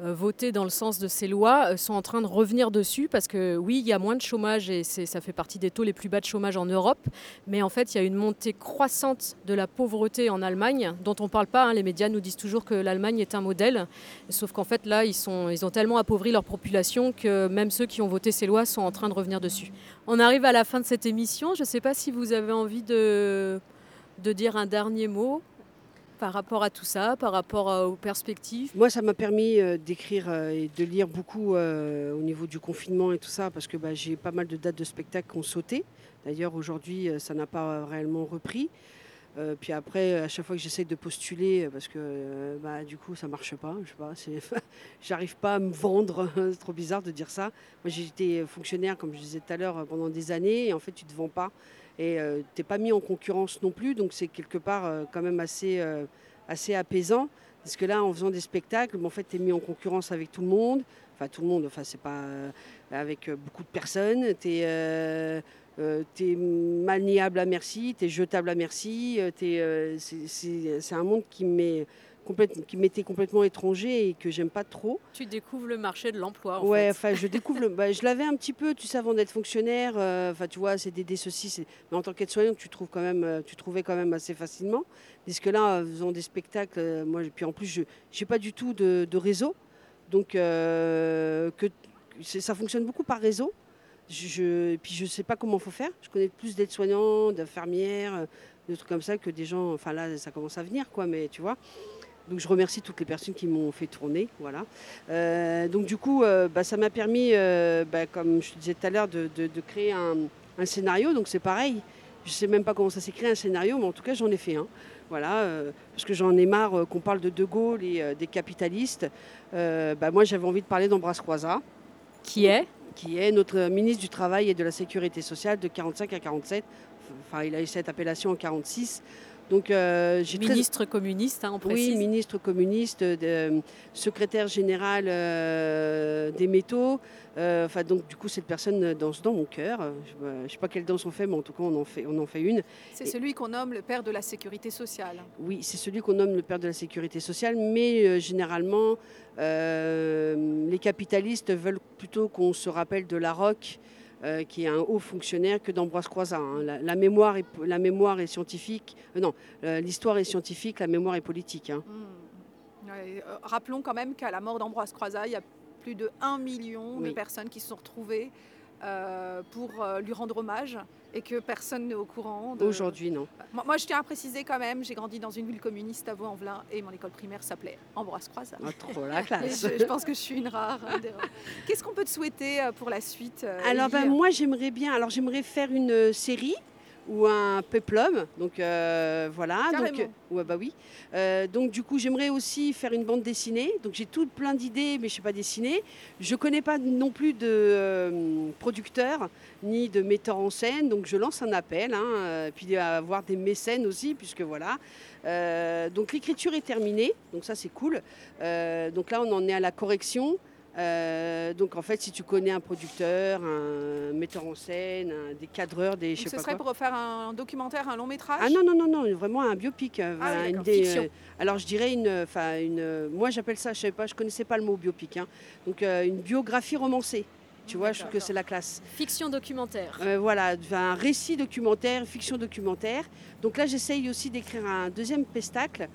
voté dans le sens de ces lois euh, sont en train de revenir dessus parce que oui, il y a moins de chômage et ça fait partie des taux les plus bas de chômage en Europe, mais en fait il y a une montée croissante de la pauvreté en Allemagne dont on ne parle pas. hein. Les médias nous disent toujours que l'Allemagne est un modèle, sauf qu'en fait là ils, sont, ont tellement appauvri leur population que même ceux qui ont voté ces lois sont en train de revenir dessus. On arrive à la fin de cette émission. Je ne sais pas si vous avez envie de dire un dernier mot par rapport à tout ça, par rapport à- aux perspectives? Moi, ça m'a permis euh, d'écrire euh, et de lire beaucoup euh, au niveau du confinement et tout ça, parce que bah, j'ai pas mal de dates de spectacles qui ont sauté. D'ailleurs, aujourd'hui, euh, ça n'a pas euh, réellement repris. Euh, puis après, à chaque fois que j'essaye de postuler, euh, parce que euh, bah, du coup, ça marche pas. Je sais pas, j'arrive pas à me vendre. c'est trop bizarre de dire ça. Moi, j'ai été fonctionnaire, comme je disais tout à l'heure, euh, pendant des années, et en fait, tu te vends pas. Et euh, tu n'es pas mis en concurrence non plus, donc c'est quelque part euh, quand même assez, euh, assez apaisant. Parce que là, en faisant des spectacles, bon, en fait, tu es mis en concurrence avec tout le monde. Enfin, tout le monde, enfin, c'est pas euh, avec beaucoup de personnes. Tu es, maniable à merci, tu es jetable à merci. t'es, euh, c'est- un monde qui me met qui m'était complètement étranger et que j'aime pas trop. Tu découvres le marché de l'emploi. en Ouais, enfin, je découvre. le- bah, je l'avais un petit peu, tu sais, avant d'être fonctionnaire. euh, Enfin, tu vois, CDD, ceci. c'est- Mais en tant qu'aide-soignante, tu trouves quand même, euh, tu trouvais quand même assez facilement. Parce que là, en faisant des spectacles, euh, moi, puis en plus, je n'ai pas du tout de, de réseau, donc euh, que c'est- ça fonctionne beaucoup par réseau. Je, je- et puis je sais pas comment faut faire. Je connais plus d'aides-soignants, d'infirmières, de trucs comme ça que des gens. Enfin là, ça commence à venir, quoi. Mais tu vois. Donc je remercie toutes les personnes qui m'ont fait tourner, voilà. Euh, donc du coup, euh, bah, ça m'a permis, euh, bah, comme je te disais tout à l'heure, de, de- de créer un, un scénario. Donc c'est pareil. Je sais même pas comment ça s'écrit un scénario, mais en tout cas j'en ai fait un. Voilà, parce que j'en ai marre qu'on parle de De Gaulle et des capitalistes. Bah, moi j'avais envie de parler d'Ambroise Croizat, Qui est? Qui est notre ministre du Travail et de la Sécurité sociale de 45 à 47. Enfin, il a eu cette appellation en 46. Donc euh, très- ministre communiste, hein, on précise. oui, ministre communiste, de- secrétaire général euh, des métaux. Euh, Enfin, donc, du coup, cette personne danse dans mon cœur. Je ne sais pas quelle danse on fait, mais en tout cas, on en fait, on en fait une. C'est celui qu'on nomme le père de la sécurité sociale. Oui, c'est celui qu'on nomme le père de la sécurité sociale, mais euh, généralement, euh, les capitalistes veulent plutôt qu'on se rappelle de Larocque, euh, qui est un haut fonctionnaire, que d'Ambroise Croizat. hein. La, la mémoire est, la mémoire est scientifique. euh, non, euh, l'histoire est scientifique, la mémoire est politique. hein. Ouais, euh, rappelons quand même qu'à la mort d'Ambroise Croizat, il y a plus de 1 million de personnes qui se sont retrouvées euh, pour euh, lui rendre hommage et que personne n'est au courant. de- Aujourd'hui, non. Moi, moi, je tiens à préciser quand même, j'ai grandi dans une ville communiste à Vaux-en-Velin et mon école primaire s'appelait Ambroise Croizat. Ah, trop la classe. je, je pense que je suis une rare. Qu'est-ce qu'on peut te souhaiter euh, pour la suite Alors ben, moi j'aimerais bien, alors j'aimerais faire une série ou un peplum, donc euh, voilà. Donc, ouais, bah oui. Euh, donc du coup j'aimerais aussi faire une bande dessinée. Donc j'ai tout plein d'idées, mais je sais pas dessiner. Je connais pas non plus de euh, producteur ni de metteur en scène, donc je lance un appel. Hein, euh, puis avoir des mécènes aussi, puisque voilà. Euh, donc l'écriture est terminée, donc ça c'est cool. Euh, donc là on en est à la correction. Euh, donc en fait, si tu connais un producteur, un metteur en scène, un- des cadreurs, des je Donc sais ce pas serait quoi. pour faire un documentaire, un long métrage? Ah non non non non, vraiment un biopic. euh, Ah oui, voilà, une d'accord. des, Fiction. euh, alors je dirais une, enfin une, moi j'appelle ça, je savais pas, je connaissais pas le mot biopic. hein. Donc euh, une biographie romancée. Tu vois, je trouve que c'est la classe. Fiction documentaire. Euh, voilà, un récit documentaire, fiction documentaire. Donc là, j'essaye aussi d'écrire un deuxième pestacle.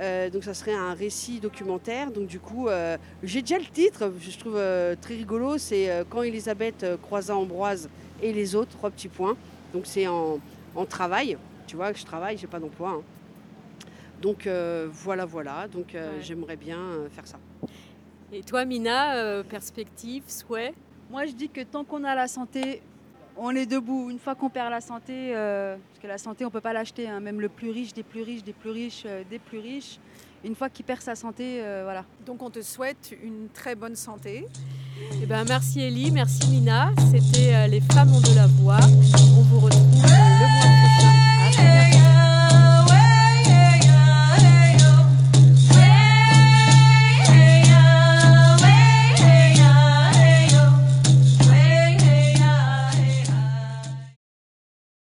Euh, donc ça serait un récit documentaire. Donc du coup, euh, j'ai déjà le titre, je trouve euh, très rigolo. C'est euh, Quand Elisabeth croisa Ambroise et les autres, trois petits points. Donc c'est en, en travail. Tu vois que je travaille, j'ai pas d'emploi. hein. Donc euh, voilà, voilà. Donc euh, Ouais. j'aimerais bien euh, faire ça. Et toi, Mina, euh, perspective, souhait? Moi, je dis que tant qu'on a la santé, on est debout. Une fois qu'on perd la santé, euh, parce que la santé, on ne peut pas l'acheter. hein, même le plus riche des plus riches, des plus riches, euh, des plus riches. Une fois qu'il perd sa santé, euh, voilà. Donc on te souhaite une très bonne santé. Eh ben, merci Ellie, merci Mina. C'était euh, Les femmes ont de la voix. On vous retrouve